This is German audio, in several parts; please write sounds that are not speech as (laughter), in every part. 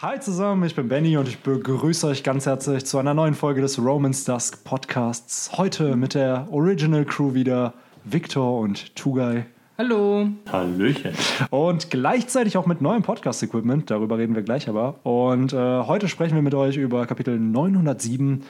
Hi zusammen, ich bin Benny und ich begrüße euch ganz herzlich zu einer neuen Folge des Romans Dusk Podcasts. Heute mit der Original Crew wieder Victor und Tugay. Hallo. Hallöchen. Und gleichzeitig auch mit neuem Podcast-Equipment, darüber reden wir gleich aber. Und äh, heute sprechen wir mit euch über Kapitel 907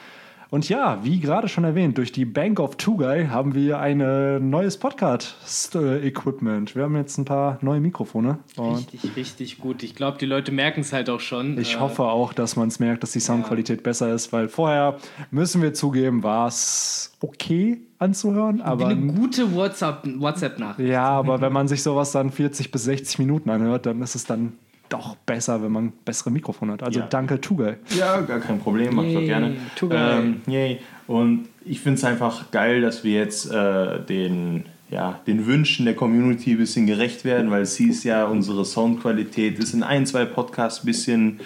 und ja, wie gerade schon erwähnt, durch die Bank of Two Guy haben wir ein äh, neues Podcast-Equipment. Wir haben jetzt ein paar neue Mikrofone. Richtig, richtig gut. Ich glaube, die Leute merken es halt auch schon. Ich äh, hoffe auch, dass man es merkt, dass die Soundqualität ja. besser ist, weil vorher, müssen wir zugeben, war es okay anzuhören. Aber Wie eine gute WhatsApp-Nachricht. WhatsApp ja, aber (laughs) wenn man sich sowas dann 40 bis 60 Minuten anhört, dann ist es dann doch besser, wenn man bessere Mikrofone hat. Also ja. danke, Tugay. Ja, gar kein Problem, mach ich doch gerne. Tugay. Ähm, yay. Und ich finde es einfach geil, dass wir jetzt äh, den, ja, den Wünschen der Community ein bisschen gerecht werden, weil es hieß ja, unsere Soundqualität ist in ein, zwei Podcasts ein bisschen,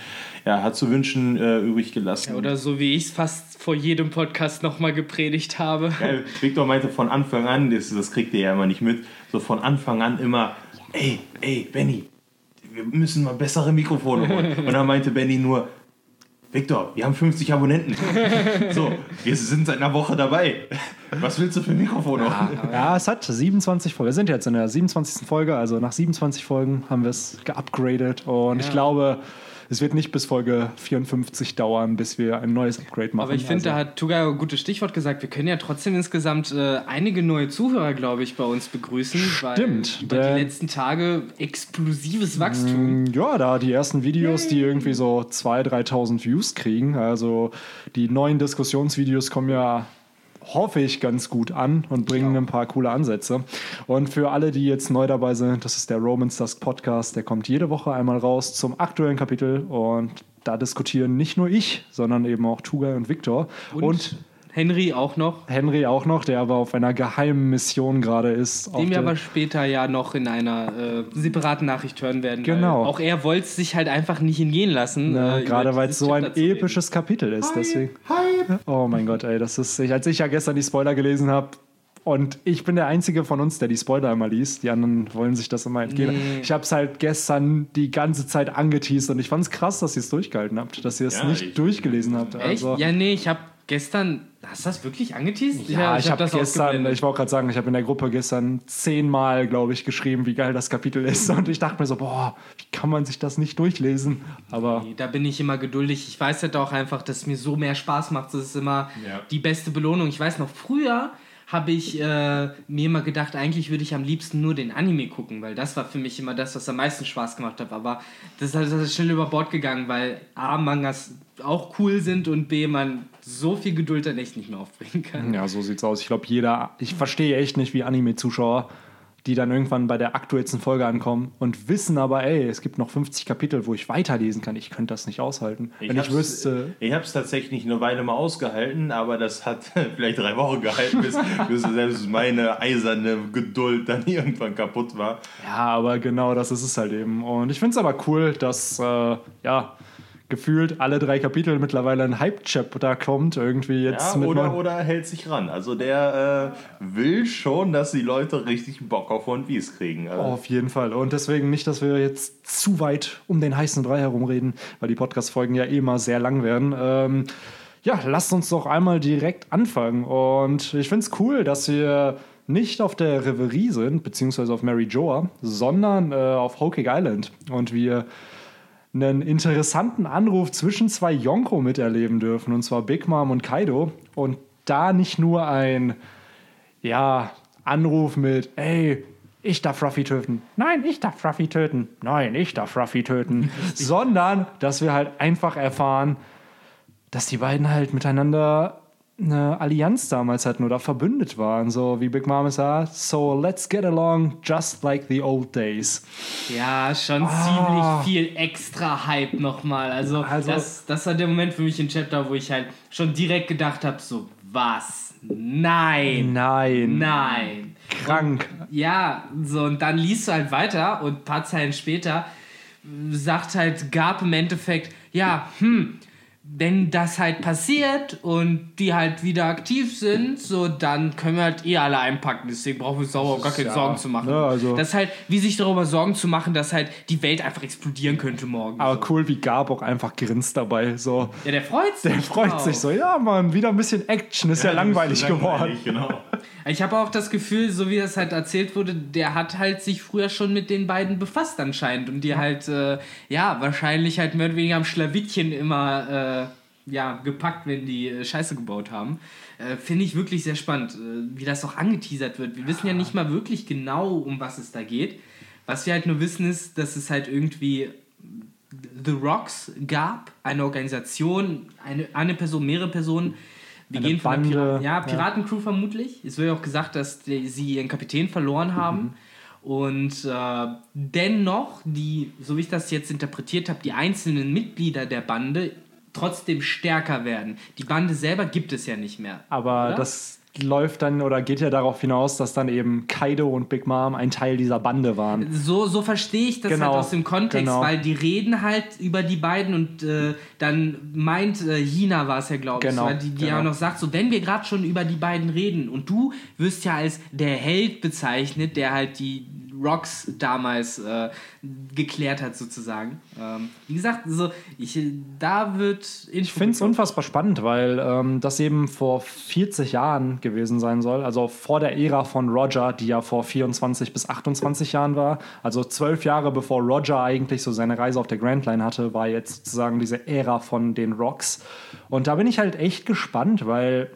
ja, hat zu wünschen äh, übrig gelassen. Ja, oder so wie ich es fast vor jedem Podcast nochmal gepredigt habe. Geil. Victor meinte von Anfang an, das, das kriegt ihr ja immer nicht mit, so von Anfang an immer, ey, ey, Benny, wir müssen mal bessere Mikrofone holen. (laughs) Und dann meinte Benny nur, Victor, wir haben 50 Abonnenten. (laughs) So, wir sind seit einer Woche dabei. Was willst du für Mikrofone? Ja, ja, es hat 27 Folgen. Wir sind jetzt in der 27. Folge, also nach 27 Folgen haben wir es geupgradet. Und ja. ich glaube, es wird nicht bis Folge 54 dauern, bis wir ein neues Upgrade machen. Aber ich finde, also. da hat Tuga ein gutes Stichwort gesagt. Wir können ja trotzdem insgesamt äh, einige neue Zuhörer, glaube ich, bei uns begrüßen. Stimmt. Weil über die letzten Tage explosives Wachstum. Mm, ja, da die ersten Videos, die irgendwie so 2.000, 3.000 Views kriegen. Also die neuen Diskussionsvideos kommen ja hoffe ich, ganz gut an und bringen ein paar coole Ansätze. Und für alle, die jetzt neu dabei sind, das ist der Romans Dusk Podcast. Der kommt jede Woche einmal raus zum aktuellen Kapitel und da diskutieren nicht nur ich, sondern eben auch Tuga und Victor. Und, und Henry auch noch. Henry auch noch, der aber auf einer geheimen Mission gerade ist. Den wir aber später ja noch in einer äh, separaten Nachricht hören werden. Genau. Auch er wollte es sich halt einfach nicht hingehen lassen. Ja, äh, gerade weil es so ein episches reden. Kapitel ist. Hi, deswegen. Hi. Oh mein Gott, ey, das ist, als ich ja gestern die Spoiler gelesen habe, und ich bin der Einzige von uns, der die Spoiler immer liest. Die anderen wollen sich das immer entgehen. Nee. Ich habe es halt gestern die ganze Zeit angeteased und ich fand es krass, dass ihr es durchgehalten habt, dass ihr es ja, nicht durchgelesen habt. Echt? Also, ja, nee, ich habe gestern Hast du das wirklich angeteased? Ja, ja ich, ich habe hab gestern, ich wollte gerade sagen, ich habe in der Gruppe gestern zehnmal, glaube ich, geschrieben, wie geil das Kapitel ist. Und ich dachte mir so, boah, wie kann man sich das nicht durchlesen? Aber nee, da bin ich immer geduldig. Ich weiß halt auch einfach, dass es mir so mehr Spaß macht. Das ist immer ja. die beste Belohnung. Ich weiß noch, früher habe ich äh, mir immer gedacht, eigentlich würde ich am liebsten nur den Anime gucken, weil das war für mich immer das, was am meisten Spaß gemacht hat. Aber das, das ist schnell über Bord gegangen, weil A, Mangas auch cool sind und B, man so viel Geduld dann echt nicht mehr aufbringen kann. Ja, so sieht's aus. Ich glaube, jeder, ich verstehe echt nicht, wie Anime-Zuschauer die dann irgendwann bei der aktuellsten Folge ankommen und wissen aber, ey, es gibt noch 50 Kapitel, wo ich weiterlesen kann. Ich könnte das nicht aushalten. Ich wenn ich wüsste. Ich habe es tatsächlich eine Weile mal ausgehalten, aber das hat (laughs) vielleicht drei Wochen gehalten, bis, (laughs) bis selbst meine eiserne Geduld dann (laughs) irgendwann kaputt war. Ja, aber genau das ist es halt eben. Und ich finde es aber cool, dass, äh, ja, gefühlt alle drei Kapitel mittlerweile ein Hype-Chapter kommt, irgendwie jetzt ja, mit oder, oder hält sich ran. Also der äh, will schon, dass die Leute richtig Bock auf One Piece kriegen. Also. auf jeden Fall. Und deswegen nicht, dass wir jetzt zu weit um den heißen Brei herumreden, weil die Podcast-Folgen ja eh immer sehr lang werden. Ähm, ja, lasst uns doch einmal direkt anfangen. Und ich finde es cool, dass wir nicht auf der Reverie sind, beziehungsweise auf Mary Joa, sondern äh, auf Hokage Island. Und wir einen interessanten Anruf zwischen zwei Yonko miterleben dürfen, und zwar Big Mom und Kaido. Und da nicht nur ein, ja, Anruf mit, ey, ich darf Ruffy töten. Nein, ich darf Ruffy töten. Nein, ich darf Ruffy töten. (laughs) Sondern, dass wir halt einfach erfahren, dass die beiden halt miteinander eine Allianz damals hatten oder verbündet waren, so wie Big Mama sagt, so let's get along just like the old days. Ja, schon ah. ziemlich viel extra Hype nochmal. Also, also das, das war der Moment für mich im Chapter, wo ich halt schon direkt gedacht habe, so was? Nein. Nein. Nein. Krank. Und, ja, so und dann liest du halt weiter und ein paar Zeilen später sagt halt Gab im Endeffekt, ja, hm, wenn das halt passiert und die halt wieder aktiv sind, so dann können wir halt eh alle einpacken. Deswegen brauchen wir uns auch gar keine ja, Sorgen zu machen. ne, also- das ist halt, wie sich darüber Sorgen zu machen, dass halt die Welt einfach explodieren könnte morgen. Aber cool, wie Gab auch einfach grinst dabei. So. ja, der freut sich. Der freut drauf. sich so, ja Mann, wieder ein bisschen Action, ist ja, langweilig geworden. Genau. Ich habe auch das Gefühl, so wie das halt erzählt wurde, der hat halt sich früher schon mit den beiden befasst anscheinend und die halt, äh, ja, wahrscheinlich halt mehr oder weniger am Schlawittchen immer, äh, ja, gepackt, wenn die äh, Scheiße gebaut haben. Äh, Finde ich wirklich sehr spannend, äh, wie das auch angeteasert wird. Wir wissen ja nicht mal wirklich genau, um was es da geht. Was wir halt nur wissen ist, dass es halt irgendwie The Rocks gab, eine Organisation, eine, eine Person, mehrere Personen. Wir Eine gehen von Bande, Pira ja, ja. Piratencrew vermutlich. Es wird ja auch gesagt, dass die, sie ihren Kapitän verloren haben. Und äh, dennoch, die, so wie ich das jetzt interpretiert habe, die einzelnen Mitglieder der Bande trotzdem stärker werden. Die Bande selber gibt es ja nicht mehr. Aber oder? das läuft dann oder geht ja darauf hinaus, dass dann eben Kaido und Big Mom ein Teil dieser Bande waren. So, so verstehe ich das Genau, halt aus dem Kontext, genau. weil die reden halt über die beiden und äh, dann meint äh, Hina war es ja, glaube Genau, ich, die, die genau. ja noch sagt, so wenn wir gerade schon über die beiden reden und du wirst ja als der Held bezeichnet, der halt die Rocks damals äh, geklärt hat sozusagen. Ähm, wie gesagt, so ich, da wird Ich finde es unfassbar spannend, weil ähm, das eben vor 40 Jahren gewesen sein soll. Also vor der Ära von Roger, die ja vor 24 bis 28 Jahren war. Also zwölf Jahre bevor Roger eigentlich so seine Reise auf der Grand Line hatte, war jetzt sozusagen diese Ära von den Rocks. Und da bin ich halt echt gespannt, weil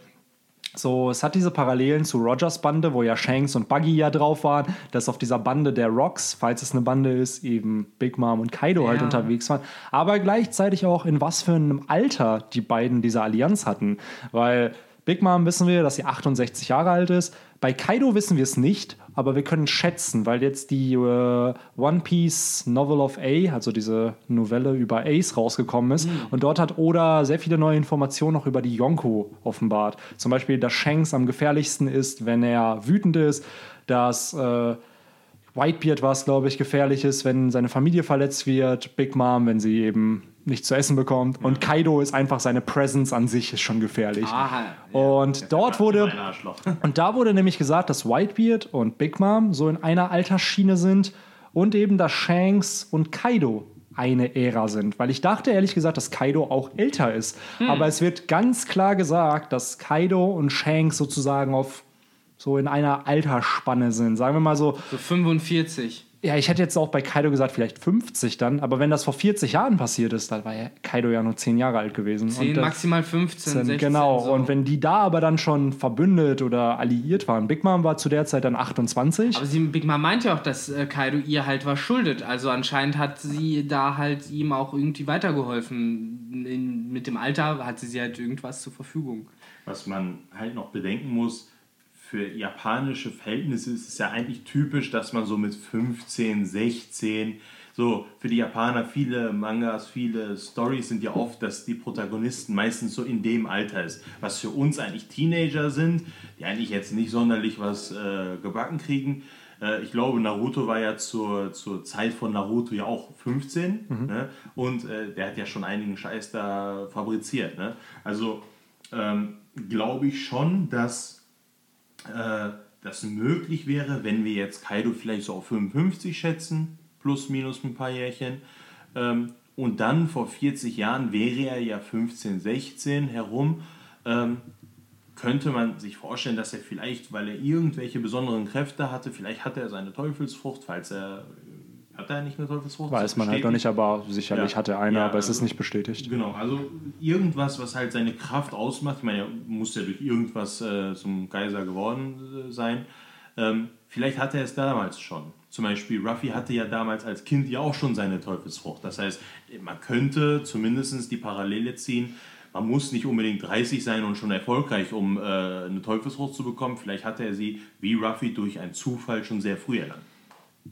so, es hat diese Parallelen zu Rogers Bande, wo ja Shanks und Buggy ja drauf waren, dass auf dieser Bande der Rocks, falls es eine Bande ist, eben Big Mom und Kaido halt Ja. unterwegs waren. Aber gleichzeitig auch in was für einem Alter die beiden diese Allianz hatten. Weil Big Mom wissen wir, dass sie 68 Jahre alt ist. Bei Kaido wissen wir es nicht, aber wir können schätzen, weil jetzt die äh, One Piece Novel of A, also diese Novelle über Ace, rausgekommen ist. Und dort hat Oda sehr viele neue Informationen noch über die Yonko offenbart. Zum Beispiel, dass Shanks am gefährlichsten ist, wenn er wütend ist, dass äh, Whitebeard war es, glaube ich, gefährlich ist, wenn seine Familie verletzt wird, Big Mom, wenn sie eben nichts zu essen bekommt. Und Kaido ist einfach seine Presence an sich ist schon gefährlich. Aha, Und dort wurde (laughs) und da wurde nämlich gesagt, dass Whitebeard und Big Mom so in einer Altersschiene sind und eben, dass Shanks und Kaido eine Ära sind. Weil ich dachte ehrlich gesagt, dass Kaido auch älter ist. Aber es wird ganz klar gesagt, dass Kaido und Shanks sozusagen auf so in einer Altersspanne sind. Sagen wir mal so, so 45. ja, ich hätte jetzt auch bei Kaido gesagt, vielleicht 50 dann, aber wenn das vor 40 Jahren passiert ist, dann war ja Kaido ja nur 10 Jahre alt gewesen. 10, Und das- maximal 15, 16. genau, so. und wenn die da aber dann schon verbündet oder alliiert waren, Big Mom war zu der Zeit dann 28. Aber sie, Big Mom meint ja auch, dass äh, Kaido ihr halt was schuldet. Also anscheinend hat sie da halt ihm auch irgendwie weitergeholfen. In, mit dem Alter hatte sie halt irgendwas zur Verfügung. Was man halt noch bedenken muss, für japanische Verhältnisse ist es ja eigentlich typisch, dass man so mit 15, 16, so für die Japaner viele Mangas, viele Stories sind ja oft, dass die Protagonisten meistens so in dem Alter ist. Was für uns eigentlich Teenager sind, die eigentlich jetzt nicht sonderlich was äh, gebacken kriegen. Äh, ich glaube, Naruto war ja zur, zur Zeit von Naruto ja auch 15 ne? und äh, der hat ja schon einigen Scheiß da fabriziert. Ne? Also ähm, glaube ich schon, dass äh, das möglich wäre, wenn wir jetzt Kaido vielleicht so auf 55 schätzen, plus minus ein paar Jährchen. Ähm, und dann vor 40 Jahren wäre er ja 15, 16 herum. Ähm, könnte man sich vorstellen, dass er vielleicht, weil er irgendwelche besonderen Kräfte hatte, vielleicht hatte er seine Teufelsfrucht, falls er. Hat er nicht eine Teufelsfrucht? Weiß man halt noch nicht, aber sicherlich Ja. hat er eine, Ja, aber es ist also- nicht bestätigt. Genau, also irgendwas, was halt seine Kraft ausmacht. Ich meine, er muss ja durch irgendwas äh, zum Geiser geworden äh, sein. Ähm, vielleicht hatte er es damals schon. Zum Beispiel Ruffy hatte ja damals als Kind ja auch schon seine Teufelsfrucht. Das heißt, man könnte zumindest die Parallele ziehen. Man muss nicht unbedingt 30 sein und schon erfolgreich, um äh, eine Teufelsfrucht zu bekommen. Vielleicht hatte er sie wie Ruffy durch einen Zufall schon sehr früh erlangt.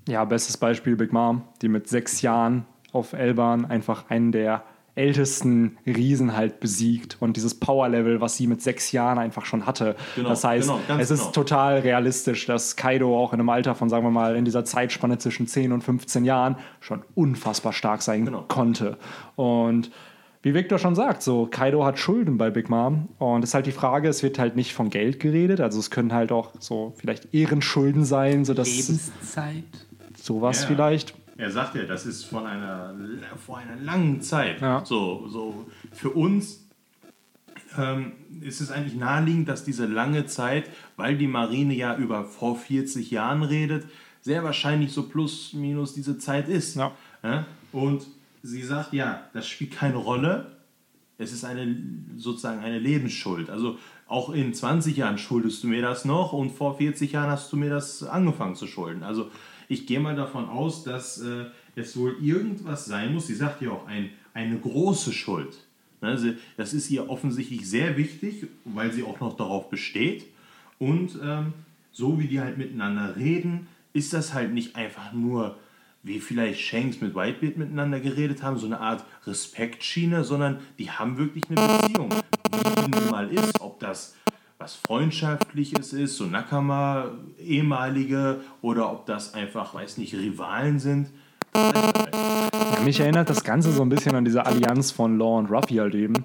Ja, bestes Beispiel Big Mom, die mit sechs Jahren auf Elban einfach einen der ältesten Riesen halt besiegt und dieses Power-Level, was sie mit sechs Jahren einfach schon hatte. Genau, das heißt, genau, es ist genau. total realistisch, dass Kaido auch in einem Alter von, sagen wir mal, in dieser Zeitspanne zwischen 10 und 15 Jahren schon unfassbar stark sein Genau. konnte. Und wie Victor schon sagt, so Kaido hat Schulden bei Big Mom und es ist halt die Frage, es wird halt nicht von Geld geredet, also es können halt auch so vielleicht Ehrenschulden sein, so dass Lebenszeit. sowas Ja. vielleicht. Er sagt ja, das ist von einer, vor einer langen Zeit. Ja. So, so für uns ähm, ist es eigentlich naheliegend, dass diese lange Zeit, weil die Marine ja über vor 40 Jahren redet, sehr wahrscheinlich so plus minus diese Zeit ist. Ja. Ja? Und sie sagt, ja, das spielt keine Rolle. Es ist eine sozusagen eine Lebensschuld. Also auch in 20 Jahren schuldest du mir das noch und vor 40 Jahren hast du mir das angefangen zu schulden. Also ich gehe mal davon aus, dass äh, es wohl irgendwas sein muss. Sie sagt ja auch ein, eine große Schuld. Ne, Das ist ihr offensichtlich sehr wichtig, weil sie auch noch darauf besteht. Und ähm, so wie die halt miteinander reden, ist das halt nicht einfach nur, wie vielleicht Shanks mit Whitebeard miteinander geredet haben, so eine Art Respektschiene, sondern die haben wirklich eine Beziehung. Wie die nun mal ist, ob das was Freundschaftliches ist, so Nakama, ehemalige, oder ob das einfach, weiß nicht, Rivalen sind. Ja, mich erinnert das Ganze so ein bisschen an diese Allianz von Law und Ruffy halt eben,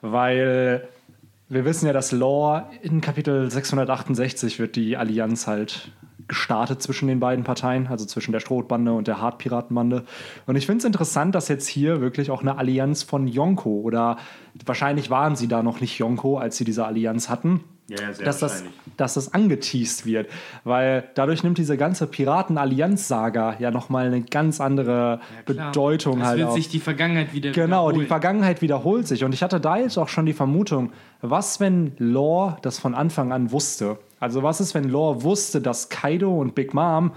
weil wir wissen ja, dass Law in Kapitel 668 wird die Allianz halt gestartet zwischen den beiden Parteien, also zwischen der Strohbande und der Hartpiratenbande. Und ich finde es interessant, dass jetzt hier wirklich auch eine Allianz von Yonko oder wahrscheinlich waren sie da noch nicht Yonko, als sie diese Allianz hatten. Ja, ja, sehr dass das, dass das angeteased wird, weil dadurch nimmt diese ganze Piraten-Allianz-Saga ja nochmal eine ganz andere Klar. Bedeutung es halt wird auf. sich die Vergangenheit wieder Genau, die wiederholen. Vergangenheit wiederholt sich. Und ich hatte da jetzt auch schon die Vermutung, was, wenn Law das von Anfang an wusste? Also, was ist, wenn Law wusste, dass Kaido und Big Mom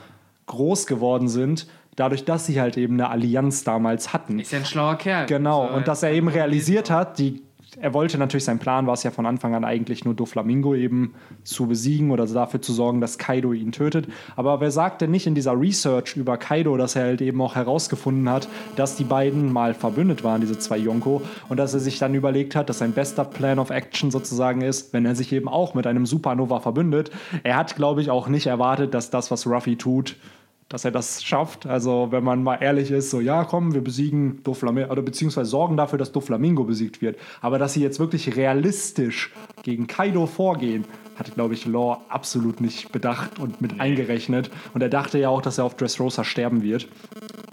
groß geworden sind, dadurch, dass sie halt eben eine Allianz damals hatten? Ist ja ein schlauer Kerl. Genau, So, und dass er eben realisiert hat, die, er wollte natürlich, sein Plan war es ja von Anfang an eigentlich nur Doflamingo eben zu besiegen oder dafür zu sorgen, dass Kaido ihn tötet. Aber wer sagt denn nicht in dieser Research über Kaido, dass er halt eben auch herausgefunden hat, dass die beiden mal verbündet waren, diese zwei Yonko, und dass er sich dann überlegt hat, dass sein bester Plan of Action sozusagen ist, wenn er sich eben auch mit einem Supernova verbündet. Er hat, glaube ich, auch nicht erwartet, dass das, was Ruffy tut, dass er das schafft. Also, wenn man mal ehrlich ist, so, ja, komm, wir besiegen Doflamingo, oder beziehungsweise sorgen dafür, dass Doflamingo besiegt wird. Aber dass sie jetzt wirklich realistisch gegen Kaido vorgehen, hat, glaube ich, Law absolut nicht bedacht und mit eingerechnet. Und er dachte ja auch, dass er auf Dressrosa sterben wird.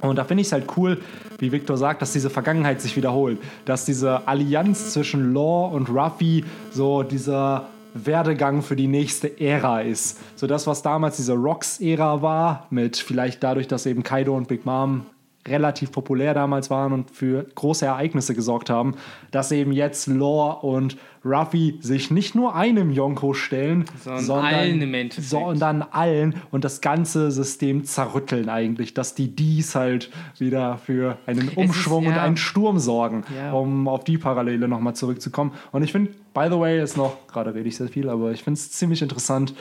Und da finde ich es halt cool, wie Victor sagt, dass diese Vergangenheit sich wiederholt. Dass diese Allianz zwischen Law und Ruffy so dieser Werdegang für die nächste Ära ist. So das, was damals diese Rocks-Ära war, mit vielleicht dadurch, dass eben Kaido und Big Mom relativ populär damals waren und für große Ereignisse gesorgt haben, dass eben jetzt Law und Ruffy sich nicht nur einem Yonko stellen, Sondern sondern allen im Endeffekt. sondern allen und das ganze System zerrütteln eigentlich, dass die dies halt wieder für einen Umschwung und ja. einen Sturm sorgen, Ja. um auf die Parallele nochmal zurückzukommen. Und ich finde, by the way, ist noch, gerade rede ich sehr viel, aber ich finde es ziemlich interessant,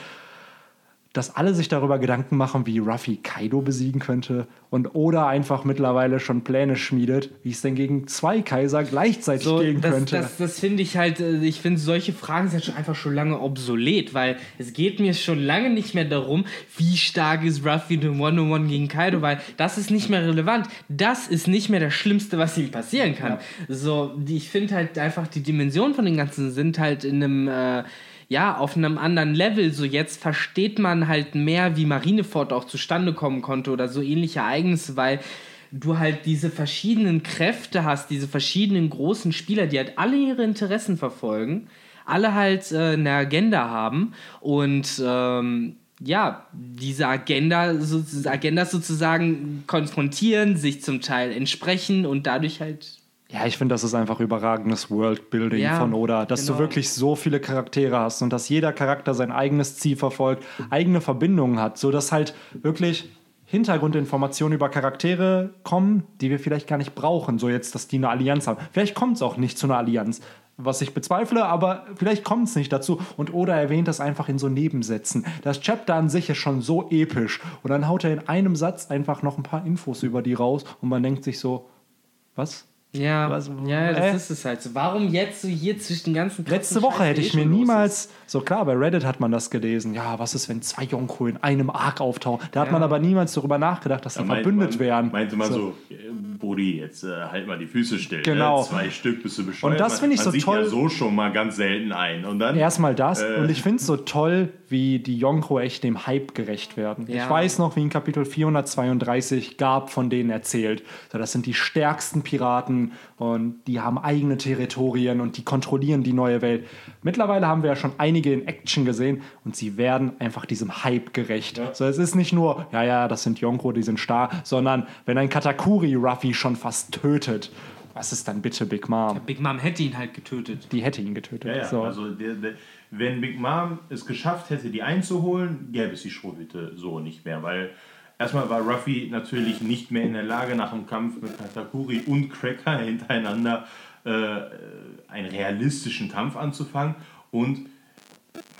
dass alle sich darüber Gedanken machen, wie Ruffy Kaido besiegen könnte und Oda einfach mittlerweile schon Pläne schmiedet, wie es denn gegen zwei Kaiser gleichzeitig So, gehen das, könnte. das, das finde ich halt, äh, ich finde solche Fragen sind schon einfach schon lange obsolet, weil es geht mir schon lange nicht mehr darum, wie stark ist Ruffy in One-on-One gegen Kaido, weil das ist nicht mehr relevant. Das ist nicht mehr das Schlimmste, was ihm passieren kann. So, die, ich finde halt einfach, die Dimensionen von den Ganzen sind halt in einem, äh, ja, auf einem anderen Level. So jetzt versteht man halt mehr, wie Marineford auch zustande kommen konnte oder so ähnliche Ereignisse, weil du halt diese verschiedenen Kräfte hast, diese verschiedenen großen Spieler, die halt alle ihre Interessen verfolgen, alle halt äh, eine Agenda haben und ähm, ja, diese Agenda, so, Agendas sozusagen konfrontieren, sich zum Teil entsprechen und dadurch halt Ja, ich finde, das ist einfach überragendes Worldbuilding Ja, von Oda, dass genau. du wirklich so viele Charaktere hast und dass jeder Charakter sein eigenes Ziel verfolgt, eigene Verbindungen hat, so dass halt wirklich Hintergrundinformationen über Charaktere kommen, die wir vielleicht gar nicht brauchen, so jetzt, dass die eine Allianz haben. Vielleicht kommt es auch nicht zu einer Allianz, was ich bezweifle, aber vielleicht kommt es nicht dazu. Und Oda erwähnt das einfach in so Nebensätzen. Das Chapter an sich ist schon so episch und dann haut er in einem Satz einfach noch ein paar Infos über die raus und man denkt sich so, was? Ja, Was- ja, das ist es halt so. Warum jetzt so hier zwischen den ganzen Letzte Woche Scheiß, hätte ich mir niemals, so klar, bei Reddit hat man das gelesen. Ja, was ist, wenn zwei Yonko in einem Arc auftauchen? Da hat Ja. man aber niemals darüber nachgedacht, dass sie verbündet man, wären. Meinte man so, äh, Brudi, jetzt äh, halt mal die Füße still. Genau. Ne? Zwei Stück bist du bescheuert. Und das finde ich man so sieht toll. ja so schon mal ganz selten ein. Und dann. Erstmal das. Äh. Und ich finde es so toll, wie die Yonko echt dem Hype gerecht werden. Ja. Ich weiß noch, wie in Kapitel 432 Gab von denen erzählt. So, das sind die stärksten Piraten und die haben eigene Territorien und die kontrollieren die neue Welt. Mittlerweile haben wir ja schon einige in Action gesehen und sie werden einfach diesem Hype gerecht. So, es ist nicht nur, ja, ja, das sind Yonko, die sind stark, sondern wenn ein Katakuri Ruffy schon fast tötet, was ist dann bitte Big Mom? Big Mom hätte ihn halt getötet. Die hätte ihn getötet. Ja, ja, so. also der, der, wenn Big Mom es geschafft hätte, die einzuholen, gäbe es die Strohhüte so nicht mehr, weil erstmal war Ruffy natürlich nicht mehr in der Lage, nach dem Kampf mit Katakuri und Cracker hintereinander äh, einen realistischen Kampf anzufangen und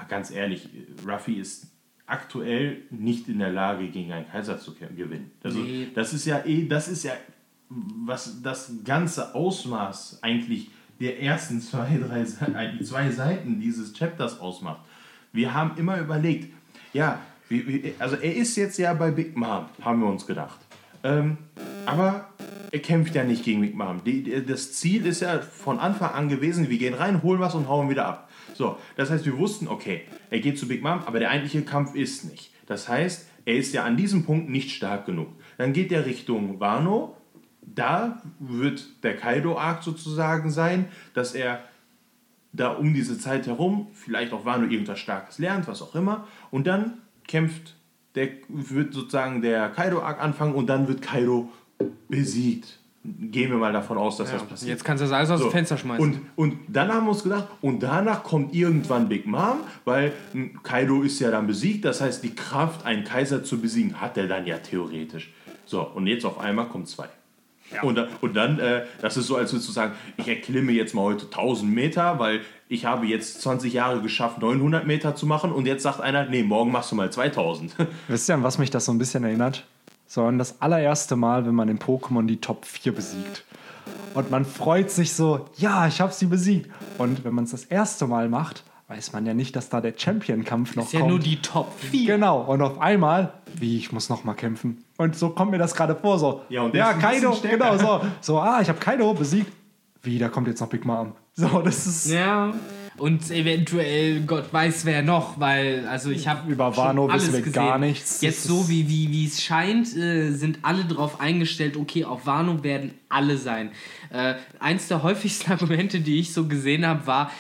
ganz ehrlich, Ruffy ist aktuell nicht in der Lage, gegen einen Kaiser zu gewinnen. Also Nee. das ist ja eh, das ist ja, was das ganze Ausmaß eigentlich der ersten zwei, drei, äh, die zwei Seiten dieses Chapters ausmacht. Wir haben immer überlegt, ja, wie, wie, also er ist jetzt ja bei Big Mom, haben wir uns gedacht. Ähm, aber er kämpft ja nicht gegen Big Mom. Die, die, das Ziel ist ja von Anfang an gewesen, wir gehen rein, holen was und hauen wieder ab. So, das heißt, wir wussten, okay, er geht zu Big Mom, aber der eigentliche Kampf ist nicht. Das heißt, er ist ja an diesem Punkt nicht stark genug. Dann geht er Richtung Wano. Da wird der Kaido-Arc sozusagen sein, dass er da um diese Zeit herum vielleicht auch Wano irgendwas Starkes lernt, was auch immer. Und dann kämpft, der, wird sozusagen der Kaido-Arc anfangen und dann wird Kaido besiegt. Gehen wir mal davon aus, dass das passiert. Jetzt kannst du das alles aus So, dem Fenster schmeißen. Und, und dann haben wir uns gedacht, und danach kommt irgendwann Big Mom, weil Kaido ist ja dann besiegt. Das heißt, die Kraft, einen Kaiser zu besiegen, hat er dann ja theoretisch. So, und jetzt auf einmal kommt zwei. Und, dann- und dann, äh, das ist so, als würdest du sagen, ich erklimme jetzt mal heute 1000 Meter, weil ich habe jetzt 20 Jahre geschafft, 900 Meter zu machen. Und jetzt sagt einer, nee, morgen machst du mal 2000. Wisst ihr, an was mich das so ein bisschen erinnert? So an das allererste Mal, wenn man in Pokémon die Top 4 besiegt. Und man freut sich so, ja, ich habe sie besiegt. Und wenn man es das erste Mal macht, weiß man ja nicht, dass da der Champion-Kampf noch ist ja kommt. nur die Top 4. Genau, und auf einmal, wie, ich muss noch mal kämpfen. Und so kommt mir das gerade vor, so. Ja, und der ja ist Kaido, genau, so. So, ah, ich habe Kaido besiegt. Wie, da kommt jetzt noch Big Mom. So, das ist... Ja. Und eventuell, Gott weiß wer noch, weil, also ich habe Über Wano wissen wir gesehen. gar nichts. Jetzt so ist- wie, wie, wie es scheint, äh, sind alle darauf eingestellt, okay, auf Wano werden alle sein. Äh, eins der häufigsten (laughs) Argumente, die ich so gesehen habe, war,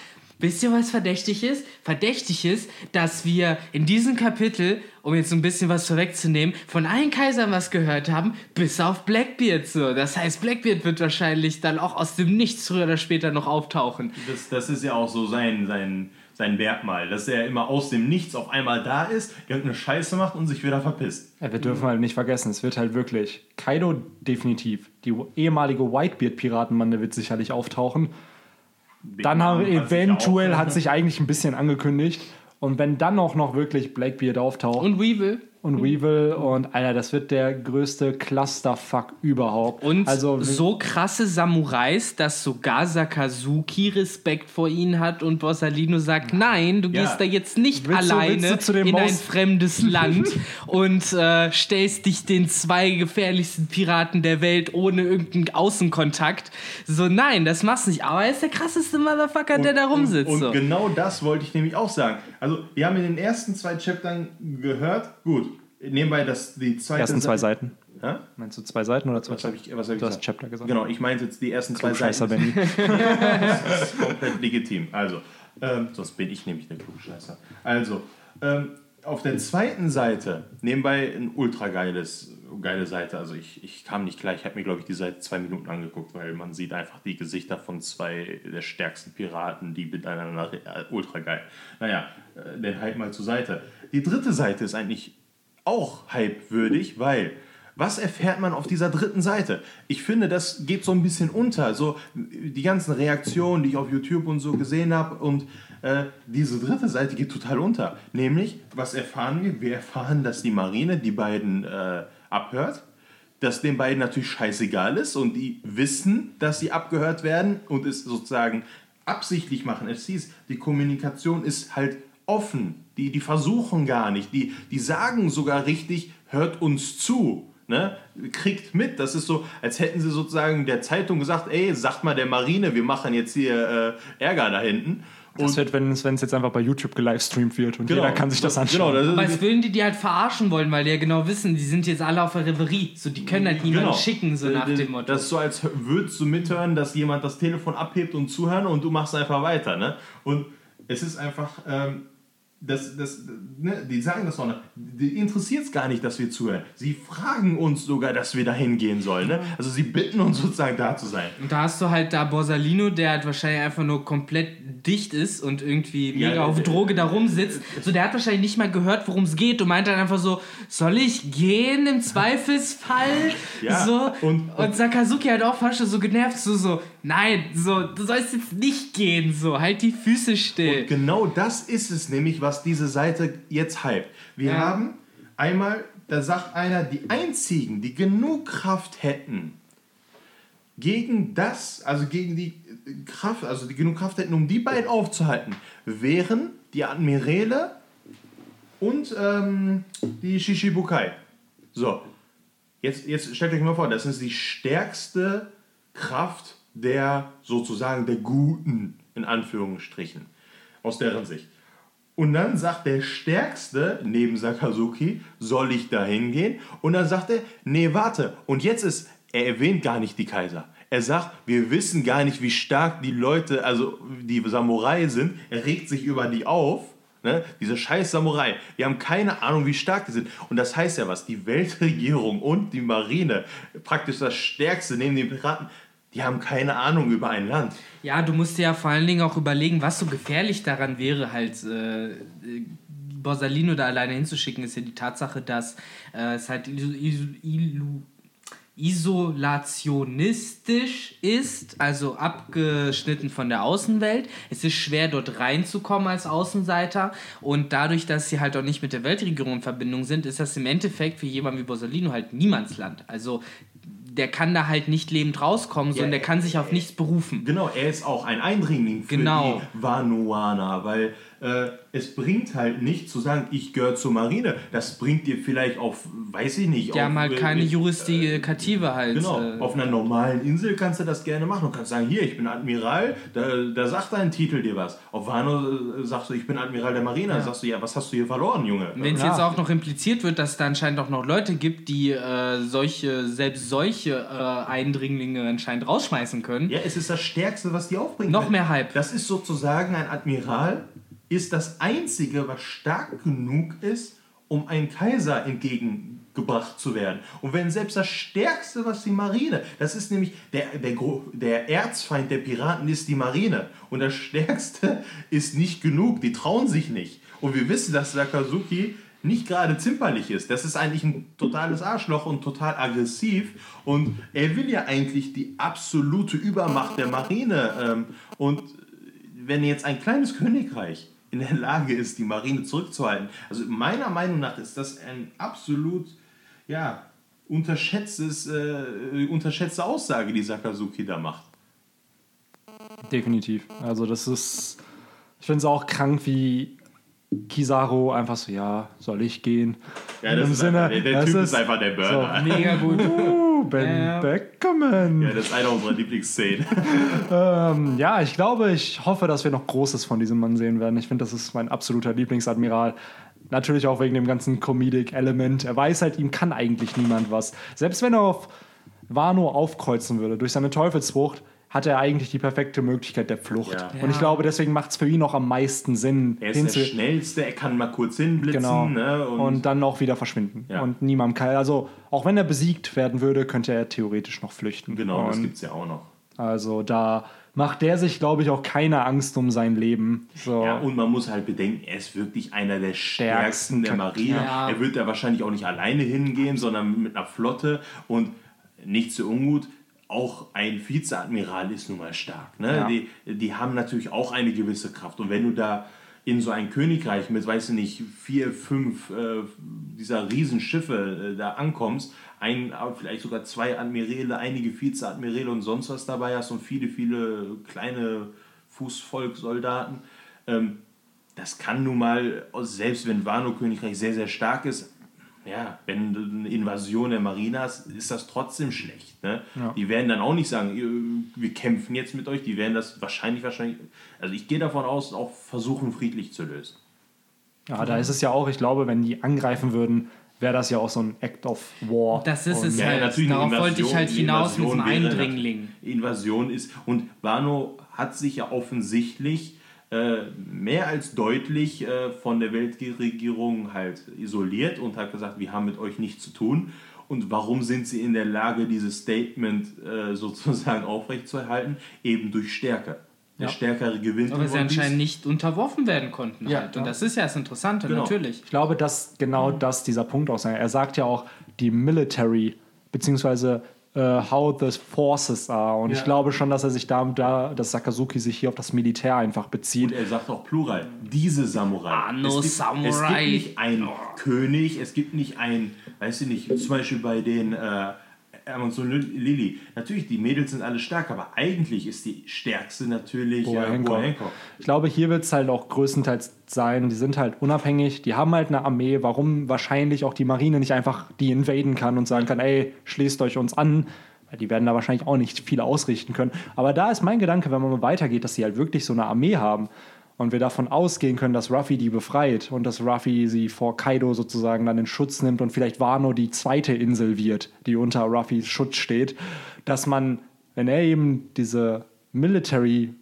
wisst ihr, was verdächtig ist? Verdächtig ist, dass wir in diesem Kapitel, um jetzt so ein bisschen was vorwegzunehmen, von allen Kaisern was gehört haben, bis auf Blackbeard so. Das heißt, Blackbeard wird wahrscheinlich dann auch aus dem Nichts früher oder später noch auftauchen. Das, das ist ja auch so sein, sein, sein Merkmal, dass er immer aus dem Nichts auf einmal da ist, irgendeine Scheiße macht und sich wieder verpisst. Ja, wir dürfen halt nicht vergessen, es wird halt wirklich Kaido definitiv. Die ehemalige Whitebeard-Piratenbande wird sicherlich auftauchen. Dann haben wir hat sich eventuell, hat sich eigentlich ein bisschen angekündigt. Und wenn dann auch noch wirklich Blackbeard auftaucht Und Weevil. Und Weevil und Alter, das wird der größte Clusterfuck überhaupt. Und also so krasse Samurais, dass sogar Sakazuki Respekt vor ihnen hat und Borsalino sagt, nein, du Ja. gehst da jetzt nicht Willst du- alleine du dem in ein Maus- fremdes (laughs) Land und äh, stellst dich den zwei gefährlichsten Piraten der Welt ohne irgendeinen Außenkontakt. So, nein, das machst du nicht. Aber er ist der krasseste Motherfucker, der da rumsitzt. Und, so. und genau das wollte ich nämlich auch sagen. Also, wir haben in den ersten zwei Chaptern gehört, gut, nebenbei, dass die zweite ersten zwei Seiten. Hä? Meinst du zwei Seiten oder zwei Was habe ich, was hab ich Du hast gesagt? Chapter gesagt. Genau, ich meinte jetzt die ersten zwei Seiten. Benny. (laughs) (laughs) Das ist komplett legitim. Also, ähm, sonst bin ich nämlich der Klugscheißer. Also, ähm, auf der zweiten Seite, nebenbei ein ultra geiles, geile Seite. Also ich, ich kam nicht gleich, ich habe mir, glaube ich, die Seite zwei Minuten angeguckt, weil man sieht einfach die Gesichter von zwei der stärksten Piraten, die miteinander äh, ultra geil. Naja, äh, den Hype mal zur Seite. Die dritte Seite ist eigentlich auch hypewürdig, weil was erfährt man auf dieser dritten Seite? Ich finde, das geht so ein bisschen unter. So die ganzen Reaktionen, die ich auf YouTube und so gesehen habe und äh, diese dritte Seite geht total unter. Nämlich, was erfahren wir? Wir erfahren, dass die Marine die beiden äh, abhört. das den beiden natürlich scheißegal ist und die wissen, dass sie abgehört werden und es sozusagen absichtlich machen. Es hieß, die Kommunikation ist halt offen. Die, die versuchen gar nicht. Die, die sagen sogar richtig, hört uns zu. Ne? Kriegt mit. Das ist so, als hätten sie sozusagen der Zeitung gesagt, ey, sagt mal der Marine, wir machen jetzt hier äh, Ärger da hinten. Das wird, wenn es jetzt einfach bei YouTube gelivestreamt wird und genau, jeder kann sich das anschauen. Genau, das Aber als würden die die halt verarschen wollen, weil die ja genau wissen, die sind jetzt alle auf der Reverie. So, die können halt niemanden genau. schicken, so nach dem Motto. Das ist so, als würdest du mithören, dass jemand das Telefon abhebt und zuhören und du machst einfach weiter. Ne? Und es ist einfach, ähm, das, das, ne, die sagen das auch noch, die interessiert es gar nicht, dass wir zuhören. Sie fragen uns sogar, dass wir da hingehen sollen. Ne? Also sie bitten uns sozusagen da zu sein. Und da hast du halt da Borsalino, der halt wahrscheinlich einfach nur komplett dicht ist und irgendwie mega ja, auf Droge da rumsitzt. So, der hat wahrscheinlich nicht mal gehört, worum es geht und meint dann einfach so, soll ich gehen im Zweifelsfall? ja, so. Und, und, und Sakazuki halt auch fast so genervt, so, so, nein, so, du sollst jetzt nicht gehen, so, halt die Füße still. Und genau das ist es nämlich, was diese Seite jetzt hypt. Wir ja. haben einmal, da sagt einer, die einzigen, die genug Kraft hätten, gegen das, also gegen die Kraft, also die genug Kraft hätten, um die beiden aufzuhalten, wären die Admiräle und ähm, die Shishibukai. So, jetzt, jetzt stellt euch mal vor, das ist die stärkste Kraft der sozusagen der Guten, in Anführungsstrichen, aus deren Sicht. Und dann sagt der Stärkste neben Sakazuki, soll ich da hingehen? Und dann sagt er, nee, warte. Und jetzt ist, er erwähnt gar nicht die Kaiser. Er sagt, wir wissen gar nicht, wie stark die Leute, also die Samurai sind. Er regt sich über die auf. Ne? Diese scheiß Samurai. Wir haben keine Ahnung, wie stark die sind. Und das heißt ja was. Die Weltregierung und die Marine, praktisch das Stärkste neben den Piraten, die haben keine Ahnung über ein Land. Ja, du musst dir ja vor allen Dingen auch überlegen, was so gefährlich daran wäre, halt äh, Borsalino da alleine hinzuschicken, ist ja die Tatsache, dass äh, es halt isolationistisch ist, also abgeschnitten von der Außenwelt. Es ist schwer, dort reinzukommen als Außenseiter. Und dadurch, dass sie halt auch nicht mit der Weltregierung in Verbindung sind, ist das im Endeffekt für jemanden wie Borsalino halt Niemandsland. Also der kann da halt nicht lebend rauskommen, sondern ja, der kann sich auf nichts berufen. Genau, er ist auch ein Eindringling für genau. die Vanuana, weil äh, es bringt halt nicht zu sagen, ich gehöre zur Marine. Das bringt dir vielleicht auf, weiß ich nicht. Die haben halt keine Jurisdikative äh, halt. Genau, äh, auf einer normalen Insel kannst du das gerne machen. Du kannst sagen, hier, ich bin Admiral, da, da sagt dein Titel dir was. Auf Wano äh, sagst du, ich bin Admiral der Marine, ja. da sagst du, ja, was hast du hier verloren, Junge? Wenn es ja. jetzt auch noch impliziert wird, dass es da anscheinend auch noch Leute gibt, die äh, solche, selbst solche äh, Eindringlinge anscheinend rausschmeißen können. Ja, es ist das Stärkste, was die aufbringen. Noch mehr Hype. Das ist sozusagen ein Admiral, ist das Einzige, was stark genug ist, um einem Kaiser entgegengebracht zu werden. Und wenn selbst das Stärkste, was die Marine, das ist nämlich der, der, der Erzfeind der Piraten ist die Marine. Und das Stärkste (laughs) ist nicht genug, die trauen sich nicht. Und wir wissen, dass Sakazuki nicht gerade zimperlich ist. Das ist eigentlich ein totales Arschloch und total aggressiv. Und er will ja eigentlich die absolute Übermacht der Marine. Ähm, und wenn jetzt ein kleines Königreich in der Lage ist, die Marine zurückzuhalten. Also meiner Meinung nach ist das ein absolut ja, unterschätztes, äh, unterschätzte Aussage, die Sakazuki da macht. Definitiv. Also das ist, ich finde es auch krank, wie Kizaru einfach so, ja, soll ich gehen? Ja, das Im ist Sinne, einfach, der, der Typ ist, ist, einfach der Burner. So, mega gut. (laughs) Uh, ben ja. Beckerman. Ja, das ist einer unserer Lieblingsszenen. (laughs) ähm, ja, ich glaube, ich hoffe, dass wir noch Großes von diesem Mann sehen werden. Ich finde, das ist mein absoluter Lieblingsadmiral. Natürlich auch wegen dem ganzen Comedic-Element. Er weiß halt, ihm kann eigentlich niemand was. Selbst wenn er auf Wano aufkreuzen würde, durch seine Teufelsfrucht, hat er eigentlich die perfekte Möglichkeit der Flucht. Ja. Und ich glaube, deswegen macht es für ihn auch am meisten Sinn. Er ist der Schnellste, er kann mal kurz hinblitzen. Genau. Ne? Und, und, dann auch wieder verschwinden. Ja. Und niemand kann. Also, auch wenn er besiegt werden würde, könnte er theoretisch noch flüchten. Genau, und das gibt es ja auch noch. Also, da macht der sich, glaube ich, auch keine Angst um sein Leben. So. Ja, und man muss halt bedenken, er ist wirklich einer der stärksten der Marine. Ja. Er wird da wahrscheinlich auch nicht alleine hingehen, sondern mit einer Flotte und nicht zu ungut auch ein Vizeadmiral ist nun mal stark. Ne? Ja. Die, die haben natürlich auch eine gewisse Kraft. Und wenn du da in so ein Königreich mit, weiß ich nicht, vier, fünf äh, dieser Riesenschiffe äh, da ankommst, ein, vielleicht sogar zwei Admirale, einige Vizeadmirale und sonst was dabei hast und viele, viele kleine Fußvolkssoldaten. Ähm, das kann nun mal, selbst wenn Wano-Königreich sehr, sehr stark ist, ja, wenn eine Invasion der Marine hast, ist das trotzdem schlecht. Ne? Ja. Die werden dann auch nicht sagen, wir kämpfen jetzt mit euch, die werden das wahrscheinlich, wahrscheinlich, also ich gehe davon aus, auch versuchen, friedlich zu lösen. Ja, da ist es ja auch, ich glaube, wenn die angreifen würden, wäre das ja auch so ein Act of War. Das ist es ja, halt. Natürlich Darauf wollte ich halt hinaus mit diesem Eindringling. Invasion ist, und Wano hat sich ja offensichtlich äh, mehr als deutlich äh, von der Weltregierung halt isoliert und hat gesagt, wir haben mit euch nichts zu tun. Und warum sind sie in der Lage, dieses Statement äh, (laughs) sozusagen aufrechtzuerhalten? Eben durch Stärke. Der ja. Stärkere gewinnt. Aber sie anscheinend nicht unterworfen werden konnten. Ja, halt. Und das ist ja das Interessante, genau. natürlich. Ich glaube, dass genau das dieser Punkt auch sein. Er sagt ja auch, die Military, beziehungsweise uh, how the forces are. Und ja. ich glaube schon, dass er sich da, da, dass Sakazuki sich hier auf das Militär einfach bezieht. Und er sagt auch Plural, diese Samurai. Ah, no es gibt, Samurai. Es gibt nicht einen oh. König, es gibt nicht einen, weiß ich nicht, zum Beispiel bei den äh, Amazon Lily. Natürlich, die Mädels sind alle stark, aber eigentlich ist die stärkste natürlich Boa äh. Hancock. Ich glaube, hier wird es halt auch größtenteils sein, die sind halt unabhängig, die haben halt eine Armee, warum wahrscheinlich auch die Marine nicht einfach die invaden kann und sagen kann, ey, schließt euch uns an. Die werden da wahrscheinlich auch nicht viele ausrichten können. Aber da ist mein Gedanke, wenn man mal weitergeht, dass sie halt wirklich so eine Armee haben und wir davon ausgehen können, dass Ruffy die befreit und dass Ruffy sie vor Kaido sozusagen dann in Schutz nimmt und vielleicht Wano die zweite Insel wird, die unter Ruffys Schutz steht, dass man, wenn er eben diese Military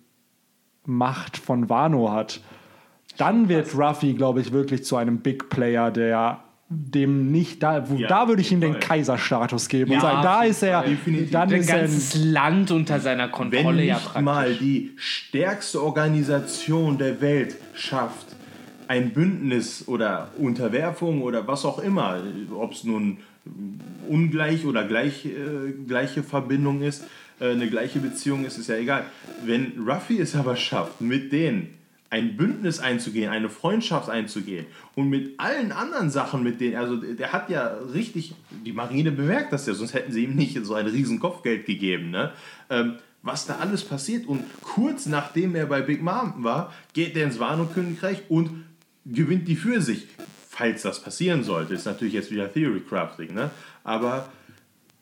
Macht von Wano hat, dann wird Ruffy, glaube ich, wirklich zu einem Big Player, der dem nicht da, wo, ja, da würde ich ihm den Kaiserstatus geben ja, und sagen, da ist er, definitiv. dann ein ist ganzes er Land unter seiner Kontrolle wenn ja praktisch. mal die stärkste Organisation der Welt schafft, ein Bündnis oder Unterwerfung oder was auch immer, ob es nun ungleich oder gleich, äh, gleiche Verbindung ist, äh, eine gleiche Beziehung ist, ist ja egal. Wenn Ruffy es aber schafft, mit denen ein Bündnis einzugehen, eine Freundschaft einzugehen und mit allen anderen Sachen, mit denen, also der hat ja richtig, die Marine bemerkt das ja, sonst hätten sie ihm nicht so ein riesen Kopfgeld gegeben, ne? Ähm, was da alles passiert und kurz nachdem er bei Big Mom war, geht er ins Wano-Königreich und gewinnt die für sich. Falls das passieren sollte, ist natürlich jetzt wieder Theory Crafting, ne? Aber